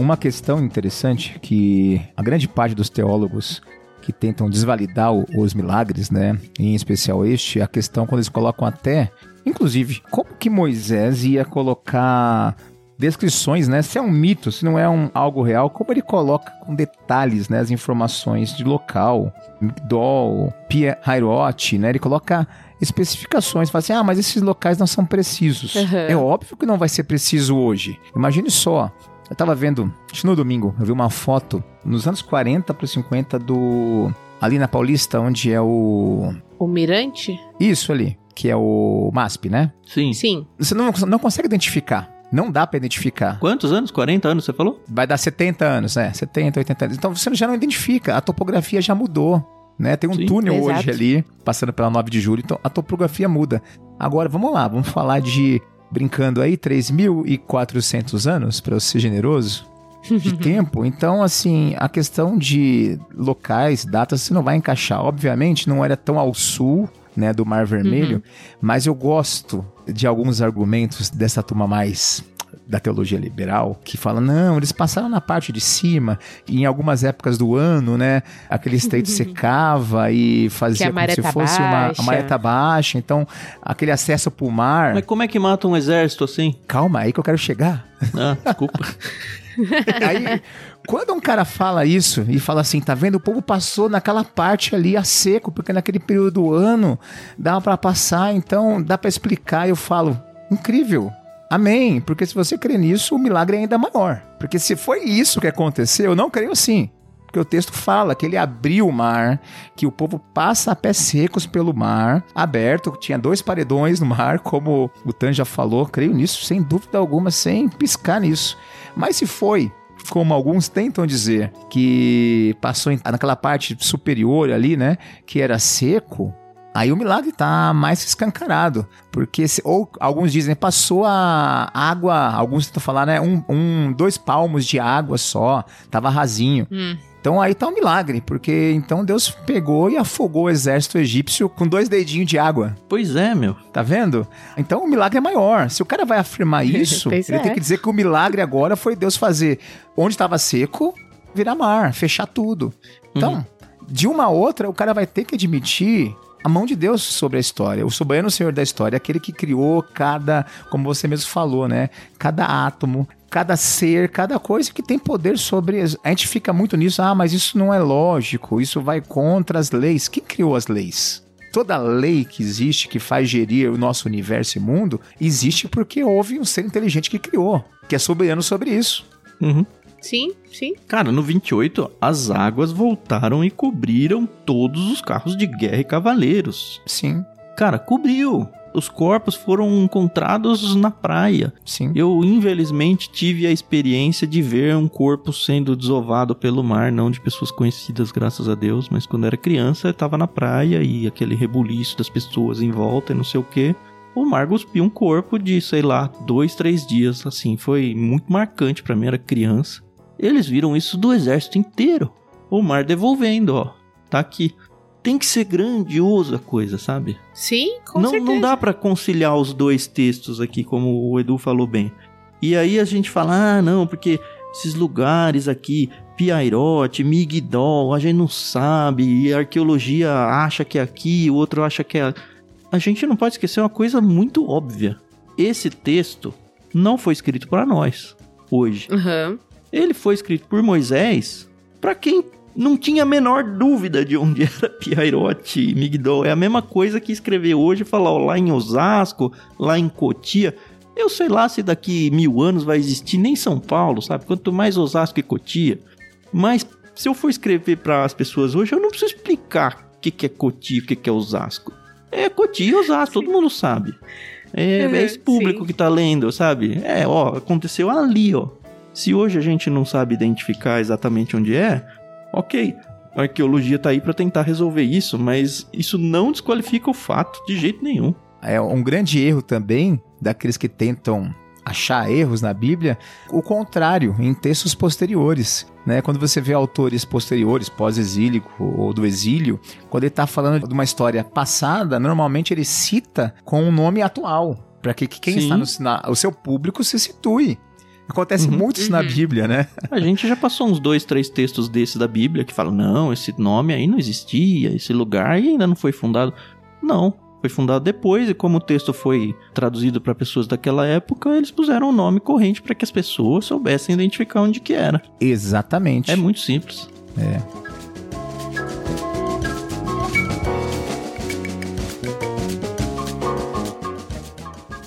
Uma questão interessante que a grande parte dos teólogos que tentam desvalidar os milagres, né? Em especial este, a questão quando eles colocam até, inclusive, como que Moisés ia colocar descrições, né? Se é um mito, se não é um, algo real, como ele coloca com detalhes, né? As informações de local, Migdol, Pia Hairot, né? Ele coloca especificações, fala assim, ah, mas esses locais não são precisos. Uhum. É óbvio que não vai ser preciso hoje. Imagine só, eu tava vendo, no domingo, eu vi uma foto nos anos 40 para 50 do. Ali na Paulista, onde é o. O Mirante? Isso ali, que é o MASP, né? Sim. Sim. Você não, não consegue identificar. Não dá para identificar. Quantos anos? 40 anos, você falou? Vai dar 70 anos, né? 70, 80 anos. Então você já não identifica. A topografia já mudou. Né? Tem um Sim, túnel exato. hoje ali, passando pela 9 de julho, então a topografia muda. Agora, vamos lá, vamos falar de brincando aí, 3.400 anos, para ser generoso, de tempo. Então, assim, a questão de locais, datas, você não vai encaixar. Obviamente, não era tão ao sul, né, do Mar Vermelho, uhum. mas eu gosto de alguns argumentos dessa turma mais da teologia liberal, que fala, não, eles passaram na parte de cima, e em algumas épocas do ano, né, aquele estreito secava e fazia como se tá fosse baixa. uma... A maré tá baixa, então aquele acesso pro mar... Mas como é que mata um exército assim? Calma, aí que eu quero chegar. Ah, desculpa. aí, quando um cara fala isso e fala assim, tá vendo? O povo passou naquela parte ali a seco, porque naquele período do ano dava para passar, então dá para explicar. Eu falo, incrível. Amém. Porque se você crê nisso, o milagre é ainda maior. Porque se foi isso que aconteceu, eu não creio sim. Porque o texto fala que ele abriu o mar, que o povo passa a pés secos pelo mar, aberto, tinha dois paredões no mar, como o Tan já falou, creio nisso, sem dúvida alguma, sem piscar nisso. Mas se foi como alguns tentam dizer, que passou naquela parte superior ali, né, que era seco, Aí o milagre tá mais escancarado, porque se, ou alguns dizem passou a água, alguns tentam falar, né, um, um dois palmos de água só, tava rasinho. Hum. Então aí tá um milagre, porque então Deus pegou e afogou o exército egípcio com dois dedinhos de água. Pois é, meu. Tá vendo? Então o milagre é maior. Se o cara vai afirmar isso, ele é. tem que dizer que o milagre agora foi Deus fazer onde estava seco, virar mar, fechar tudo. Então, uhum. de uma a outra, o cara vai ter que admitir a mão de Deus sobre a história. O soberano Senhor da história, aquele que criou cada, como você mesmo falou, né? Cada átomo, cada ser, cada coisa que tem poder sobre. A gente fica muito nisso, ah, mas isso não é lógico, isso vai contra as leis. Quem criou as leis? Toda lei que existe, que faz gerir o nosso universo e mundo, existe porque houve um ser inteligente que criou, que é soberano sobre isso. Uhum. Sim, sim. Cara, no 28, as águas voltaram e cobriram todos os carros de guerra e cavaleiros. Sim. Cara, cobriu. Os corpos foram encontrados na praia. Sim. Eu, infelizmente, tive a experiência de ver um corpo sendo desovado pelo mar, não de pessoas conhecidas, graças a Deus, mas quando era criança, eu tava na praia e aquele rebuliço das pessoas em volta e não sei o que. o mar cuspiu um corpo de, sei lá, dois, três dias, assim, foi muito marcante para mim, era criança. Eles viram isso do exército inteiro. O mar devolvendo, ó, tá aqui. Tem que ser grandioso a coisa, sabe? Sim, com não, certeza. não dá para conciliar os dois textos aqui, como o Edu falou bem. E aí a gente fala, ah, não, porque esses lugares aqui, Piairote, Migdol, a gente não sabe, e a arqueologia acha que é aqui, o outro acha que é. A gente não pode esquecer uma coisa muito óbvia. Esse texto não foi escrito para nós hoje. Uhum. Ele foi escrito por Moisés para quem não tinha a menor dúvida de onde era Piairote e Migdol. É a mesma coisa que escrever hoje e falar ó, lá em Osasco, lá em Cotia. Eu sei lá se daqui mil anos vai existir nem São Paulo, sabe? Quanto mais Osasco e Cotia. Mas se eu for escrever para as pessoas hoje, eu não preciso explicar o que, que é Cotia, o que, que é Osasco. É Cotia e Osasco, todo mundo sabe. É, é esse público Sim. que tá lendo, sabe? É, ó, aconteceu ali, ó. Se hoje a gente não sabe identificar exatamente onde é, ok. A arqueologia tá aí para tentar resolver isso, mas isso não desqualifica o fato de jeito nenhum. É um grande erro também daqueles que tentam achar erros na Bíblia, o contrário, em textos posteriores. Né? Quando você vê autores posteriores, pós-exílico ou do exílio, quando ele está falando de uma história passada, normalmente ele cita com um nome atual, para que quem Sim. está no o seu público se situe. Acontece Uhum. muito isso na Uhum. Bíblia, né? A gente já passou uns dois, três textos desses da Bíblia que falam: não, esse nome aí não existia, esse lugar aí ainda não foi fundado. Não, foi fundado depois e como o texto foi traduzido para pessoas daquela época, eles puseram o nome corrente para que as pessoas soubessem identificar onde que era. Exatamente. É muito simples.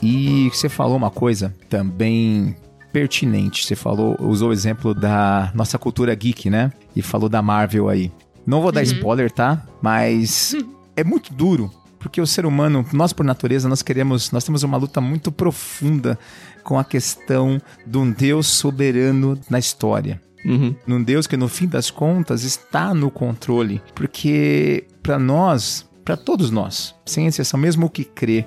E você falou uma coisa também pertinente. Você falou, usou o exemplo da nossa cultura geek, né? E falou da Marvel aí. Não vou dar Uhum. spoiler, tá? Mas é muito duro, porque o ser humano, nós por natureza, nós queremos, nós temos uma luta muito profunda com a questão de um Deus soberano na história Uhum. num Deus que no fim das contas está no controle, porque para nós, para todos nós, sem exceção, mesmo o que crê,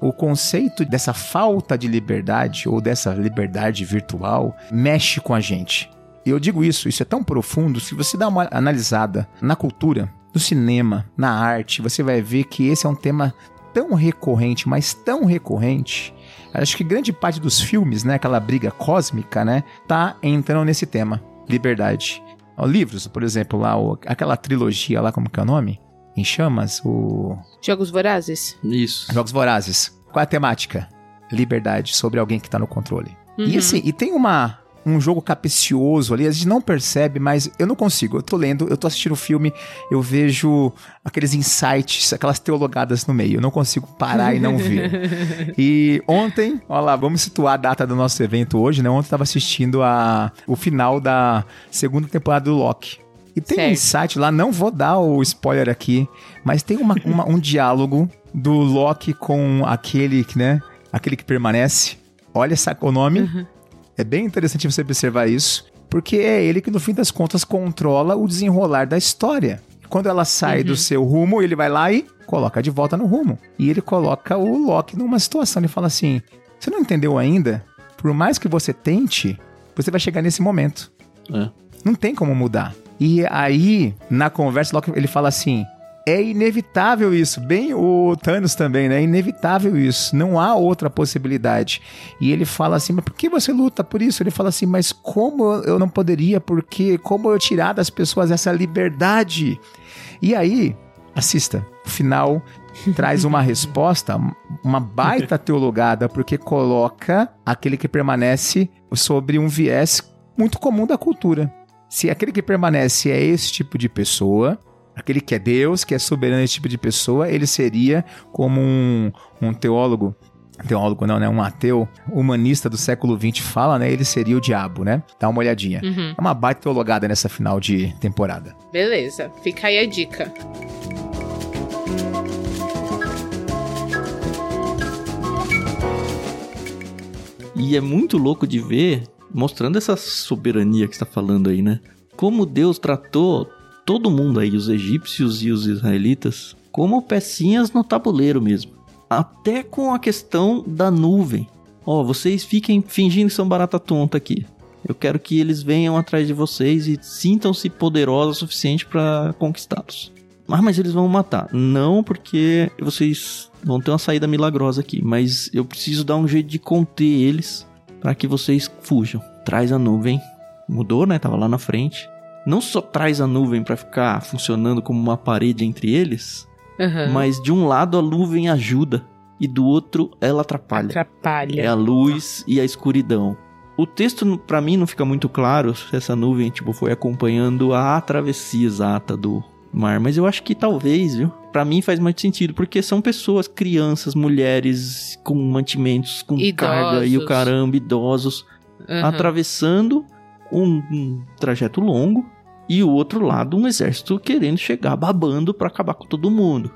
o conceito dessa falta de liberdade ou dessa liberdade virtual mexe com a gente. Eu digo isso, isso é tão profundo, se você dá uma analisada na cultura, no cinema, na arte, você vai ver que esse é um tema tão recorrente, mas tão recorrente. Acho que grande parte dos filmes, né, aquela briga cósmica, né, tá entrando nesse tema, liberdade. Livros, por exemplo, lá, aquela trilogia lá, como que é o nome? Em chamas, o Jogos Vorazes? Isso. Jogos Vorazes. Qual é a temática? Liberdade, sobre alguém que tá no controle. Uhum. E assim, e tem uma um jogo capicioso ali, a gente não percebe, mas eu não consigo. Eu tô lendo, eu tô assistindo o filme, eu vejo aqueles insights, aquelas teologadas no meio. Eu não consigo parar e não ver. E ontem, olha lá, vamos situar a data do nosso evento hoje, né? Ontem eu tava assistindo a, o final da segunda temporada do Loki. E tem um Certo. insight lá, não vou dar o spoiler aqui, mas tem uma, uma- um diálogo do Loki com aquele, que, né? Aquele que permanece. Olha essa, o nome. É bem interessante você observar isso, porque é ele que no fim das contas controla o desenrolar da história. Quando ela sai do seu rumo, ele vai lá e coloca de volta no rumo. E ele coloca o Loki numa situação. Ele fala assim: Você não entendeu ainda? Por mais que você tente, você vai chegar nesse momento. É. Não tem como mudar. E aí, na conversa, Loki, ele fala assim: é inevitável isso. Bem o Thanos também, né? É inevitável isso. Não há outra possibilidade. E ele fala assim: mas por que você luta por isso? Ele fala assim: mas como eu não poderia? Porque como eu tirar das pessoas essa liberdade? E aí, assista. O final traz uma resposta, uma baita teologada, porque coloca aquele que permanece sobre um viés muito comum da cultura. Se aquele que permanece é esse tipo de pessoa, aquele que é Deus, que é soberano esse tipo de pessoa, ele seria como um, um teólogo, teólogo não, né? Um ateu humanista do século XX fala, né? Ele seria o diabo, né? Dá uma olhadinha. Uhum. É uma baita teologada nessa final de temporada. Beleza, fica aí a dica. E é muito louco de ver, mostrando essa soberania que está falando aí, né? Como Deus tratou todo mundo aí, os egípcios e os israelitas, como pecinhas no tabuleiro mesmo. até com a questão da nuvem. Ó, vocês fiquem fingindo que são barata tonta aqui. Eu quero que eles venham atrás de vocês e sintam-se poderosos o suficiente para conquistá-los. Ah, mas eles vão matar. Não, porque vocês vão ter uma saída milagrosa aqui. Mas eu preciso dar um jeito de conter eles para que vocês fujam. Traz a nuvem. Mudou, né? Tava lá na frente. Não só traz a nuvem para ficar funcionando como uma parede entre eles, Uhum. mas de um lado a nuvem ajuda e do outro ela atrapalha. Atrapalha. É a luz e a escuridão. O texto para mim não fica muito claro se essa nuvem tipo foi acompanhando a travessia exata do mar, mas eu acho que talvez, viu? Para mim faz muito sentido, porque são pessoas, crianças, mulheres com mantimentos, com carga e o Idosos. caramba, idosos, Uhum. atravessando um, um trajeto longo e o outro lado um exército querendo chegar babando para acabar com todo mundo.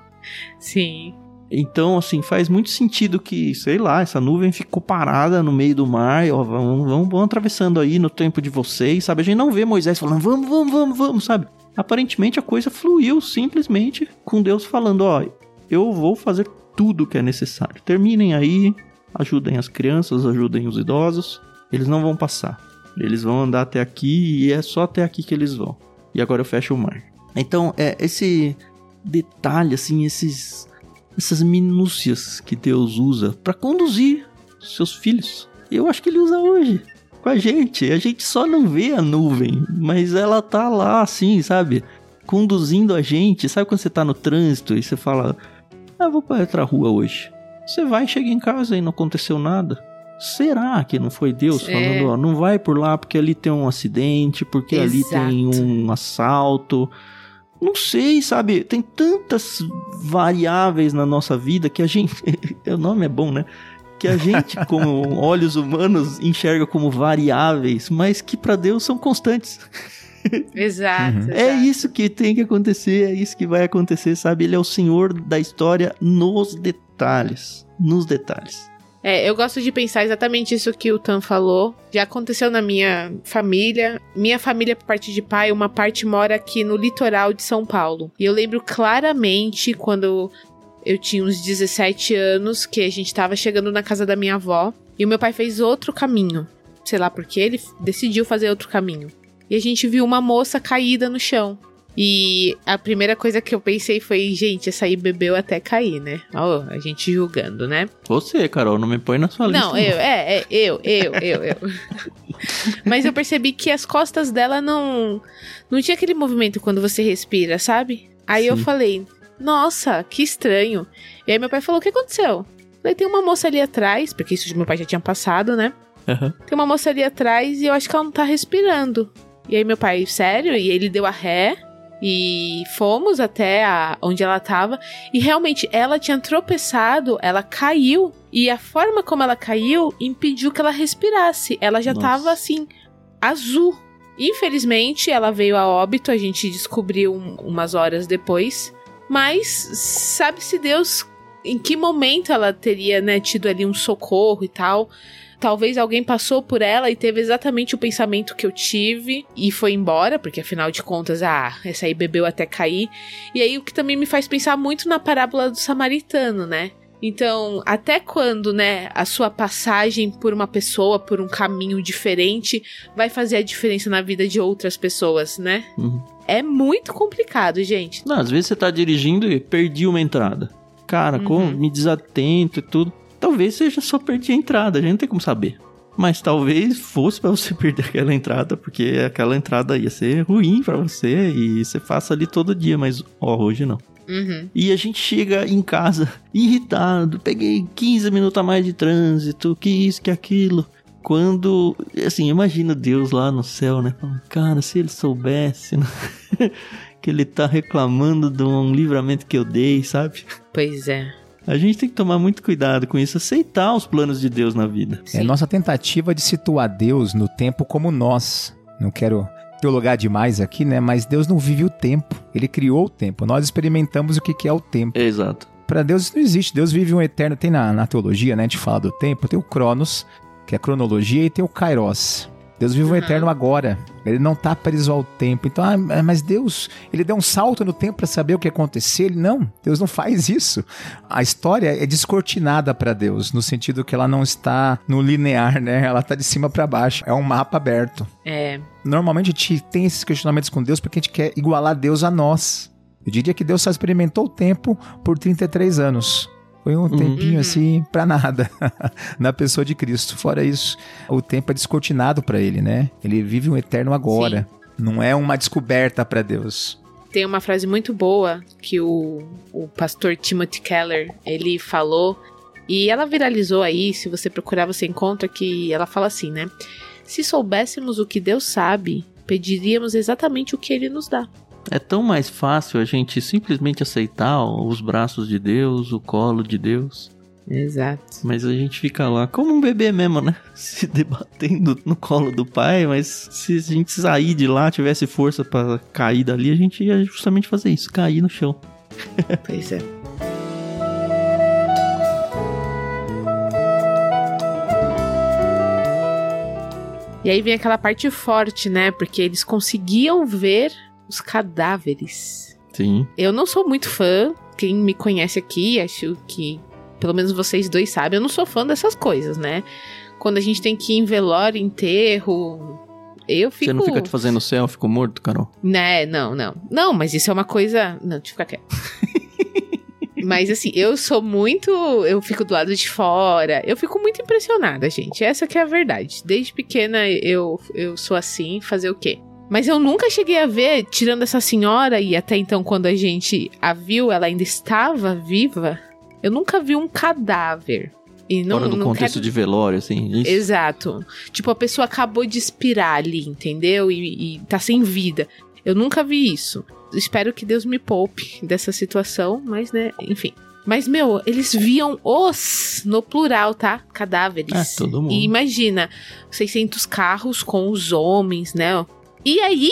Sim. Então, assim, faz muito sentido que, sei lá, essa nuvem ficou parada no meio do mar, e, ó, vamos, vamos, vamos atravessando aí no tempo de vocês, sabe? A gente não vê Moisés falando, vamos, vamos, vamos, vamos, sabe? Aparentemente a coisa fluiu simplesmente com Deus falando, ó, eu vou fazer tudo que é necessário. Terminem aí, ajudem as crianças, ajudem os idosos, eles não vão passar. Eles vão andar até aqui e é só até aqui que eles vão. E agora eu fecho o mar. Então, é esse detalhe, assim, esses essas minúcias que Deus usa para conduzir seus filhos. Eu acho que ele usa hoje com a gente. A gente só não vê a nuvem, mas ela tá lá assim, sabe? Conduzindo a gente. Sabe quando você tá no trânsito e você fala: "Ah, vou para outra rua hoje". Você vai, chega em casa e não aconteceu nada. Será que não foi Deus É. falando, ó, não vai por lá porque ali tem um acidente, porque ali tem Exato. um assalto, não sei, sabe? Tem tantas variáveis na nossa vida que a gente. o nome é bom, né? Que a gente, com olhos humanos, enxerga como variáveis, mas que para Deus são constantes. Exato. Uhum. É isso que tem que acontecer, é isso que vai acontecer, sabe? Ele é o senhor da história nos detalhes. Nos detalhes. É, eu gosto de pensar exatamente isso que o Tan falou. Já aconteceu na minha família. Minha família, por parte de pai, uma parte mora aqui no litoral de São Paulo. E eu lembro claramente quando eu tinha uns 17 anos que a gente tava chegando na casa da minha avó. E o meu pai fez outro caminho. Sei lá porque ele decidiu fazer outro caminho. E a gente viu uma moça caída no chão. E a primeira coisa que eu pensei foi, gente, essa aí bebeu até cair, né? Ó, a gente julgando, né? Você, Carol, não me põe na sua lista. Não, eu, é, é, eu, eu, eu, eu. Mas eu percebi que as costas dela não. Não tinha aquele movimento quando você respira, sabe? Aí eu Sim. falei, nossa, que estranho. E aí meu pai falou: o que aconteceu? Falei, tem uma moça ali atrás, porque isso meu pai já tinha passado, né? Aham. Tem uma moça ali atrás e eu acho que ela não tá respirando. E aí meu pai, sério? E ele deu a ré. E fomos até a, onde ela tava. E realmente, ela tinha tropeçado, ela caiu. E a forma como ela caiu impediu que ela respirasse. Ela já Nossa. tava assim, azul. Infelizmente, ela veio a óbito, a gente descobriu um- umas horas depois. Mas sabe-se Deus em que momento ela teria né, tido ali um socorro e tal. Talvez alguém passou por ela e teve exatamente o pensamento que eu tive e foi embora, porque afinal de contas, ah, essa aí bebeu até cair. E aí o que também me faz pensar muito na parábola do samaritano, né? Então, até quando, né, a sua passagem por uma pessoa, por um caminho diferente, vai fazer a diferença na vida de outras pessoas, né? Uhum. É muito complicado, gente. Não, às vezes você tá dirigindo e perdi uma entrada. Cara, Uhum. como me desatento e tudo. Talvez seja só perdi a entrada, a gente não tem como saber. Mas talvez fosse pra você perder aquela entrada, porque aquela entrada ia ser ruim pra você e você faça ali todo dia, mas ó, hoje não. Uhum. E a gente chega em casa irritado, peguei 15 minutos a mais de trânsito, que isso, que aquilo. Quando, assim, imagina Deus lá no céu, né? Falando, Cara, se ele soubesse né? que ele tá reclamando de um livramento que eu dei, sabe? Pois é. A gente tem que tomar muito cuidado com isso, aceitar os planos de Deus na vida. É Sim. nossa tentativa de situar Deus no tempo como nós. Não quero teologar demais aqui, né? Mas Deus não vive o tempo. Ele criou o tempo. Nós experimentamos o que que é o tempo. Exato. Para Deus isso não existe. Deus vive um eterno. Tem na, na teologia, né? A gente fala do tempo. Tem o Cronos, que é a cronologia, e tem o Kairos. Deus vive o eterno agora. Ele não está preso ao tempo. Então, ah, mas Deus, ele deu um salto no tempo para saber o que ia acontecer. Ele, não, Deus não faz isso. A história é descortinada para Deus, no sentido que ela não está no linear, né? Ela está de cima para baixo. É um mapa aberto. É. Normalmente a gente tem esses questionamentos com Deus porque a gente quer igualar Deus a nós. Eu diria que Deus só experimentou o tempo por 33 anos. Foi um tempinho uhum. assim para nada na pessoa de Cristo. Fora isso, o tempo é descortinado para ele, né? Ele vive um eterno agora. Sim. Não é uma descoberta para Deus. Tem uma frase muito boa que o, o pastor Timothy Keller ele falou e ela viralizou aí. Se você procurar, você encontra que ela fala assim, né? Se soubéssemos o que Deus sabe, pediríamos exatamente o que Ele nos dá. É tão mais fácil a gente simplesmente aceitar os braços de Deus, o colo de Deus. Exato. Mas a gente fica lá como um bebê mesmo, né? Se debatendo no colo do pai, mas se a gente sair de lá, tivesse força para cair dali, a gente ia justamente fazer isso, cair no chão. Pois é. E aí vem aquela parte forte, né? Porque eles conseguiam ver os cadáveres. Sim. Eu não sou muito fã. Quem me conhece aqui, acho que pelo menos vocês dois sabem, eu não sou fã dessas coisas, né? Quando a gente tem que ir em velório, enterro, eu fico. Você não fica te fazendo selfie com morto, Carol? Né, não, não. Não, mas isso é uma coisa. Não, deixa eu ficar quieto. Mas assim, eu sou muito. Eu fico do lado de fora. Eu fico muito impressionada, gente. Essa que é a verdade. Desde pequena eu, eu sou assim, fazer o quê? Mas eu nunca cheguei a ver, tirando essa senhora, e até então, quando a gente a viu, ela ainda estava viva. Eu nunca vi um cadáver. E não, Fora do não contexto quero... de velório, assim. Isso. Exato. Tipo, a pessoa acabou de expirar ali, entendeu? E, e tá sem vida. Eu nunca vi isso. Espero que Deus me poupe dessa situação, mas, né, enfim. Mas, meu, eles viam os, no plural, tá? Cadáveres. É, todo mundo. E imagina, 600 carros com os homens, né? E aí,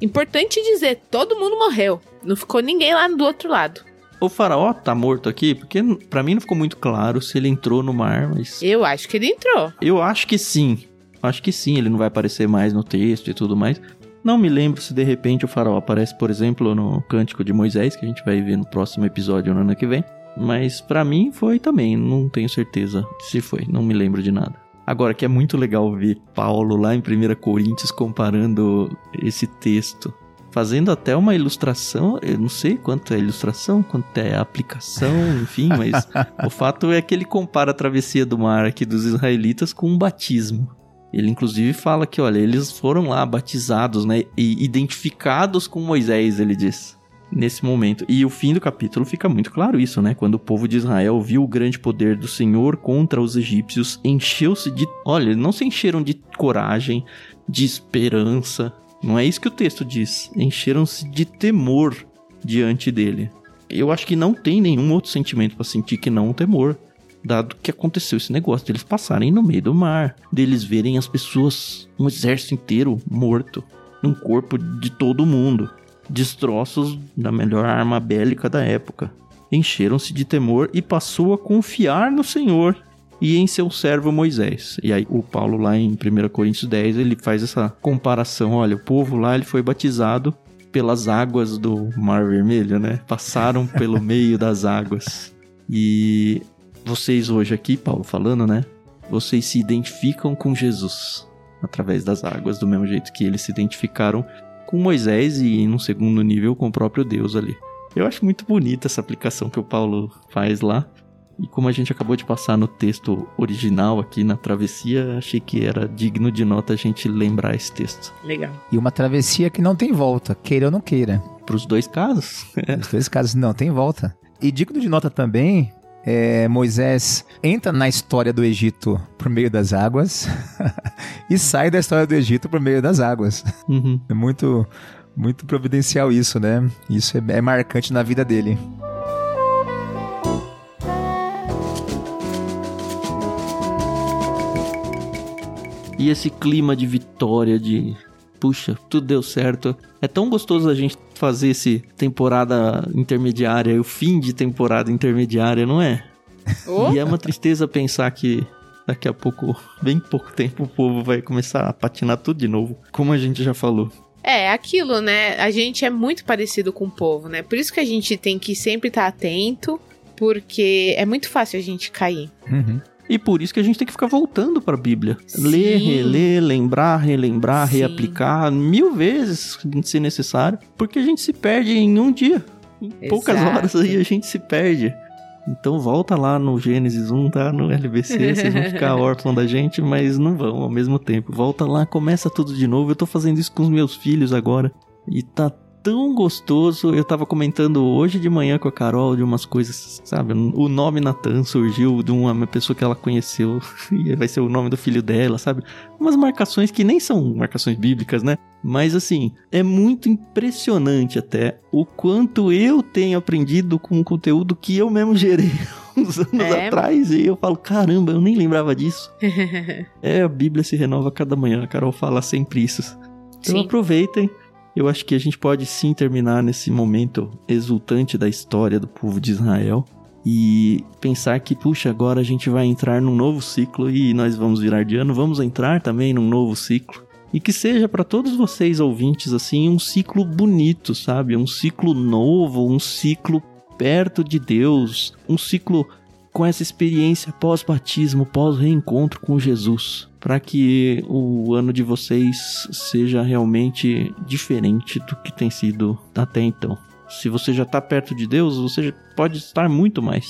importante dizer, todo mundo morreu. Não ficou ninguém lá do outro lado. O faraó tá morto aqui? Porque para mim não ficou muito claro se ele entrou no mar, mas. Eu acho que ele entrou. Eu acho que sim. Acho que sim, ele não vai aparecer mais no texto e tudo mais. Não me lembro se de repente o faraó aparece, por exemplo, no Cântico de Moisés, que a gente vai ver no próximo episódio no ano que vem. Mas para mim foi também, não tenho certeza se foi, não me lembro de nada. Agora, que é muito legal ver Paulo lá em 1 Coríntios comparando esse texto. Fazendo até uma ilustração, eu não sei quanto é ilustração, quanto é aplicação, enfim, mas o fato é que ele compara a travessia do mar aqui dos israelitas com um batismo. Ele inclusive fala que, olha, eles foram lá batizados, né, e identificados com Moisés, ele diz nesse momento. E o fim do capítulo fica muito claro isso, né? Quando o povo de Israel viu o grande poder do Senhor contra os egípcios, encheu-se de. Olha, não se encheram de coragem, de esperança. Não é isso que o texto diz. Encheram-se de temor diante dele. Eu acho que não tem nenhum outro sentimento para sentir que não o temor. Dado que aconteceu esse negócio deles passarem no meio do mar, deles verem as pessoas, um exército inteiro morto, num corpo de todo mundo destroços da melhor arma bélica da época. Encheram-se de temor e passou a confiar no Senhor e em seu servo Moisés. E aí o Paulo lá em 1 Coríntios 10, ele faz essa comparação, olha, o povo lá ele foi batizado pelas águas do Mar Vermelho, né? Passaram pelo meio das águas. E vocês hoje aqui, Paulo falando, né? Vocês se identificam com Jesus através das águas, do mesmo jeito que eles se identificaram com Moisés e, num segundo nível, com o próprio Deus ali. Eu acho muito bonita essa aplicação que o Paulo faz lá. E como a gente acabou de passar no texto original aqui na travessia, achei que era digno de nota a gente lembrar esse texto. Legal. E uma travessia que não tem volta, queira ou não queira. Para os dois casos? Os dois casos não tem volta. E digno de nota também é, Moisés entra na história do Egito por meio das águas e sai da história do Egito por meio das águas. Uhum. É muito, muito providencial isso, né? Isso é, é marcante na vida dele. E esse clima de vitória, de puxa, tudo deu certo. É tão gostoso a gente fazer esse temporada intermediária, o fim de temporada intermediária, não é? Oh. E é uma tristeza pensar que Daqui a pouco, bem pouco tempo, o povo vai começar a patinar tudo de novo, como a gente já falou. É, aquilo, né? A gente é muito parecido com o povo, né? Por isso que a gente tem que sempre estar atento, porque é muito fácil a gente cair. Uhum. E por isso que a gente tem que ficar voltando para a Bíblia. Sim. Ler, reler, lembrar, relembrar, Sim. reaplicar mil vezes, se necessário, porque a gente se perde em um dia. Em Exato. poucas horas aí a gente se perde. Então volta lá no Gênesis 1, tá? No LBC, vocês vão ficar órfãos da gente, mas não vão ao mesmo tempo. Volta lá, começa tudo de novo. Eu tô fazendo isso com os meus filhos agora. E tá tão gostoso. Eu tava comentando hoje de manhã com a Carol de umas coisas, sabe? O nome Natan surgiu de uma pessoa que ela conheceu e vai ser o nome do filho dela, sabe? Umas marcações que nem são marcações bíblicas, né? Mas assim, é muito impressionante até o quanto eu tenho aprendido com o conteúdo que eu mesmo gerei uns anos é. atrás e eu falo, caramba, eu nem lembrava disso. é, a Bíblia se renova cada manhã, a Carol fala sempre isso. Então Sim. aproveitem eu acho que a gente pode sim terminar nesse momento exultante da história do povo de Israel e pensar que, puxa, agora a gente vai entrar num novo ciclo e nós vamos virar de ano, vamos entrar também num novo ciclo. E que seja para todos vocês ouvintes assim um ciclo bonito, sabe? Um ciclo novo, um ciclo perto de Deus, um ciclo com essa experiência pós-batismo, pós-reencontro com Jesus para que o ano de vocês seja realmente diferente do que tem sido até então. Se você já está perto de Deus, você pode estar muito mais.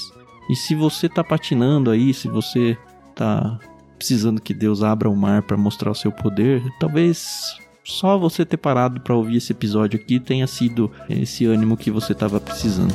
E se você está patinando aí, se você está precisando que Deus abra o mar para mostrar o seu poder, talvez só você ter parado para ouvir esse episódio aqui tenha sido esse ânimo que você estava precisando.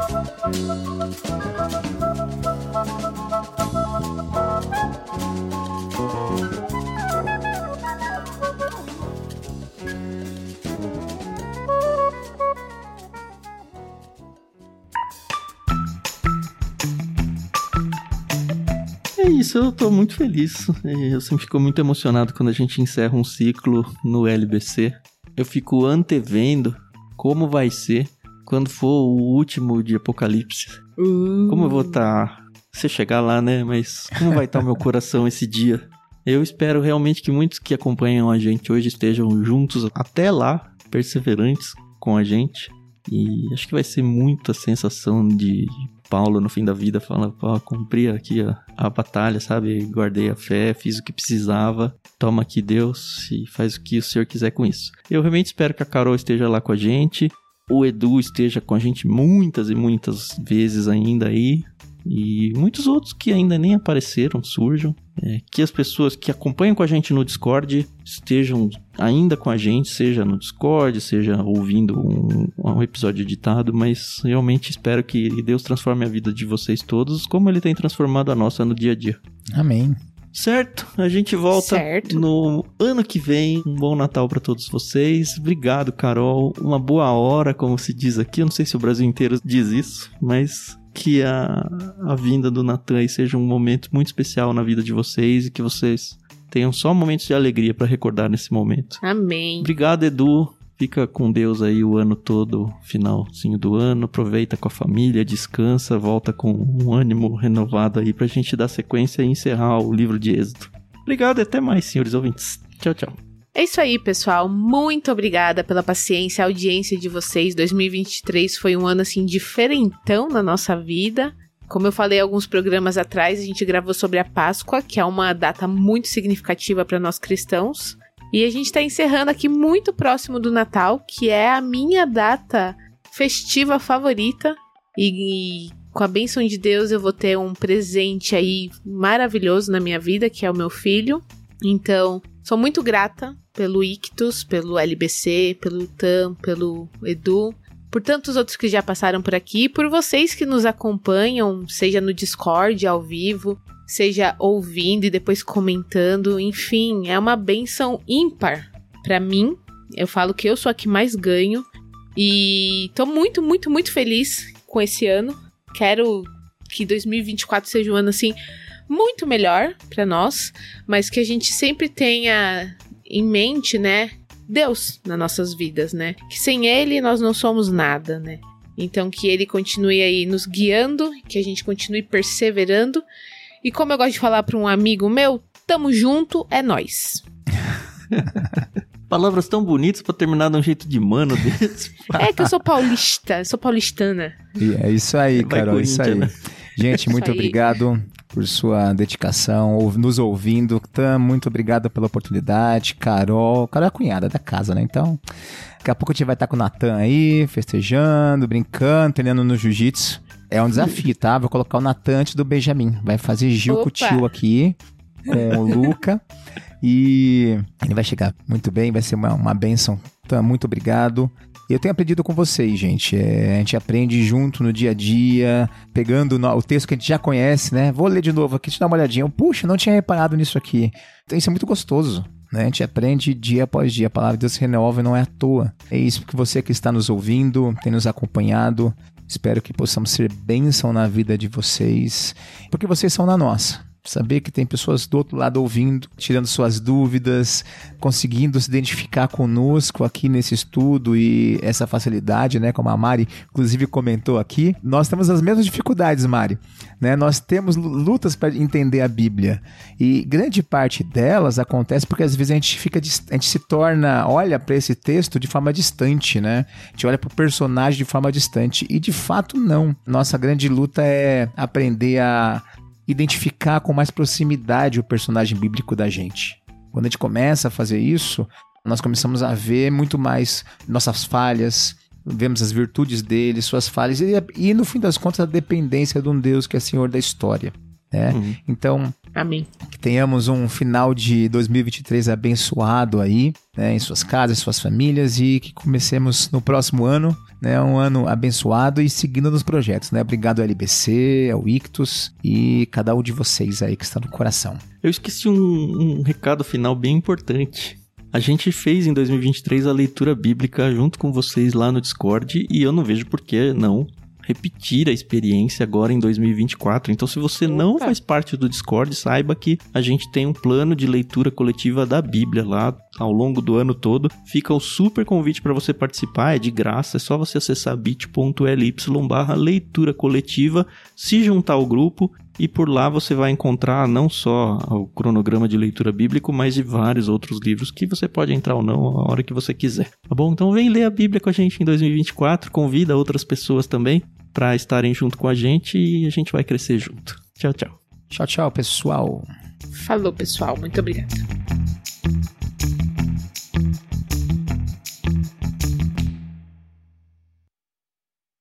Isso, eu tô muito feliz. Eu sempre fico muito emocionado quando a gente encerra um ciclo no LBC. Eu fico antevendo como vai ser quando for o último de Apocalipse. Uh. Como eu vou estar. Tá... Você chegar lá, né? Mas como vai estar tá o meu coração esse dia? Eu espero realmente que muitos que acompanham a gente hoje estejam juntos até lá, perseverantes com a gente. E acho que vai ser muita sensação de Paulo no fim da vida fala, pô, cumpri aqui a, a batalha, sabe? Guardei a fé, fiz o que precisava. Toma aqui Deus e faz o que o Senhor quiser com isso. Eu realmente espero que a Carol esteja lá com a gente. O Edu esteja com a gente muitas e muitas vezes ainda aí e muitos outros que ainda nem apareceram surjam. É, que as pessoas que acompanham com a gente no Discord estejam ainda com a gente, seja no Discord, seja ouvindo um, um episódio editado, mas realmente espero que Deus transforme a vida de vocês todos como Ele tem transformado a nossa no dia a dia. Amém. Certo, a gente volta certo. no ano que vem. Um bom Natal para todos vocês. Obrigado, Carol. Uma boa hora, como se diz aqui. Eu não sei se o Brasil inteiro diz isso, mas que a, a vinda do Natan aí seja um momento muito especial na vida de vocês e que vocês tenham só momentos de alegria para recordar nesse momento. Amém. Obrigado, Edu. Fica com Deus aí o ano todo, finalzinho do ano. Aproveita com a família, descansa, volta com um ânimo renovado aí pra gente dar sequência e encerrar o livro de Êxodo. Obrigado e até mais, senhores ouvintes. Tchau, tchau. É isso aí, pessoal. Muito obrigada pela paciência, audiência de vocês. 2023 foi um ano assim diferentão na nossa vida. Como eu falei alguns programas atrás, a gente gravou sobre a Páscoa, que é uma data muito significativa para nós cristãos. E a gente está encerrando aqui muito próximo do Natal, que é a minha data festiva favorita. E, e com a bênção de Deus eu vou ter um presente aí maravilhoso na minha vida, que é o meu filho. Então, sou muito grata pelo Ictus, pelo LBC, pelo TAM, pelo Edu, por tantos outros que já passaram por aqui, por vocês que nos acompanham, seja no Discord ao vivo, seja ouvindo e depois comentando, enfim, é uma benção ímpar para mim. Eu falo que eu sou a que mais ganho e tô muito, muito, muito feliz com esse ano. Quero que 2024 seja um ano assim muito melhor para nós, mas que a gente sempre tenha em mente, né, Deus nas nossas vidas, né? Que sem ele nós não somos nada, né? Então que ele continue aí nos guiando, que a gente continue perseverando. E como eu gosto de falar para um amigo meu, Tamo junto, é nós. Palavras tão bonitas pra terminar de um jeito de mano desse. É que eu sou paulista, sou paulistana. E é isso aí, Carol, é isso aí. Né? Gente, muito aí. obrigado por sua dedicação, nos ouvindo. Tam, muito obrigado pela oportunidade. Carol, Carol é a cunhada da casa, né? Então, daqui a pouco a gente vai estar com o Natan aí, festejando, brincando, treinando no jiu-jitsu. É um desafio, tá? Vou colocar o Natan antes do Benjamin. Vai fazer Gil Opa. com o tio aqui, com o Luca. E ele vai chegar muito bem, vai ser uma, uma benção. Então, muito obrigado. Eu tenho aprendido com vocês, gente. É, a gente aprende junto no dia a dia, pegando no, o texto que a gente já conhece, né? Vou ler de novo aqui, te dar uma olhadinha. Puxa, não tinha reparado nisso aqui. Então isso é muito gostoso. Né? A gente aprende dia após dia. A palavra de Deus se renova e não é à toa. É isso que você que está nos ouvindo, tem nos acompanhado. Espero que possamos ser bênção na vida de vocês, porque vocês são na nossa. Saber que tem pessoas do outro lado ouvindo, tirando suas dúvidas, conseguindo se identificar conosco aqui nesse estudo e essa facilidade, né? Como a Mari, inclusive, comentou aqui. Nós temos as mesmas dificuldades, Mari. Né? Nós temos lutas para entender a Bíblia. E grande parte delas acontece porque às vezes a gente fica. A gente se torna, olha para esse texto de forma distante, né? A gente olha para o personagem de forma distante. E de fato, não. Nossa grande luta é aprender a identificar com mais proximidade o personagem bíblico da gente. Quando a gente começa a fazer isso, nós começamos a ver muito mais nossas falhas, vemos as virtudes dele, suas falhas e, e no fim das contas a dependência de um Deus que é Senhor da história. Né? Uhum. Então, Amém. que tenhamos um final de 2023 abençoado aí, né, em suas casas, suas famílias e que comecemos no próximo ano né, um ano abençoado e seguindo nos projetos, né? Obrigado ao LBC, ao Ictus e cada um de vocês aí que está no coração. Eu esqueci um, um recado final bem importante. A gente fez em 2023 a leitura bíblica junto com vocês lá no Discord e eu não vejo por que não repetir a experiência agora em 2024. Então, se você Opa. não faz parte do Discord, saiba que a gente tem um plano de leitura coletiva da Bíblia lá ao longo do ano todo. Fica o super convite para você participar, é de graça, é só você acessar bit.ly leitura coletiva, se juntar ao grupo e por lá você vai encontrar não só o cronograma de leitura bíblico, mas de vários outros livros que você pode entrar ou não a hora que você quiser. Tá bom? Então vem ler a Bíblia com a gente em 2024, convida outras pessoas também para estarem junto com a gente e a gente vai crescer junto. Tchau, tchau. Tchau, tchau, pessoal. Falou, pessoal. Muito obrigada.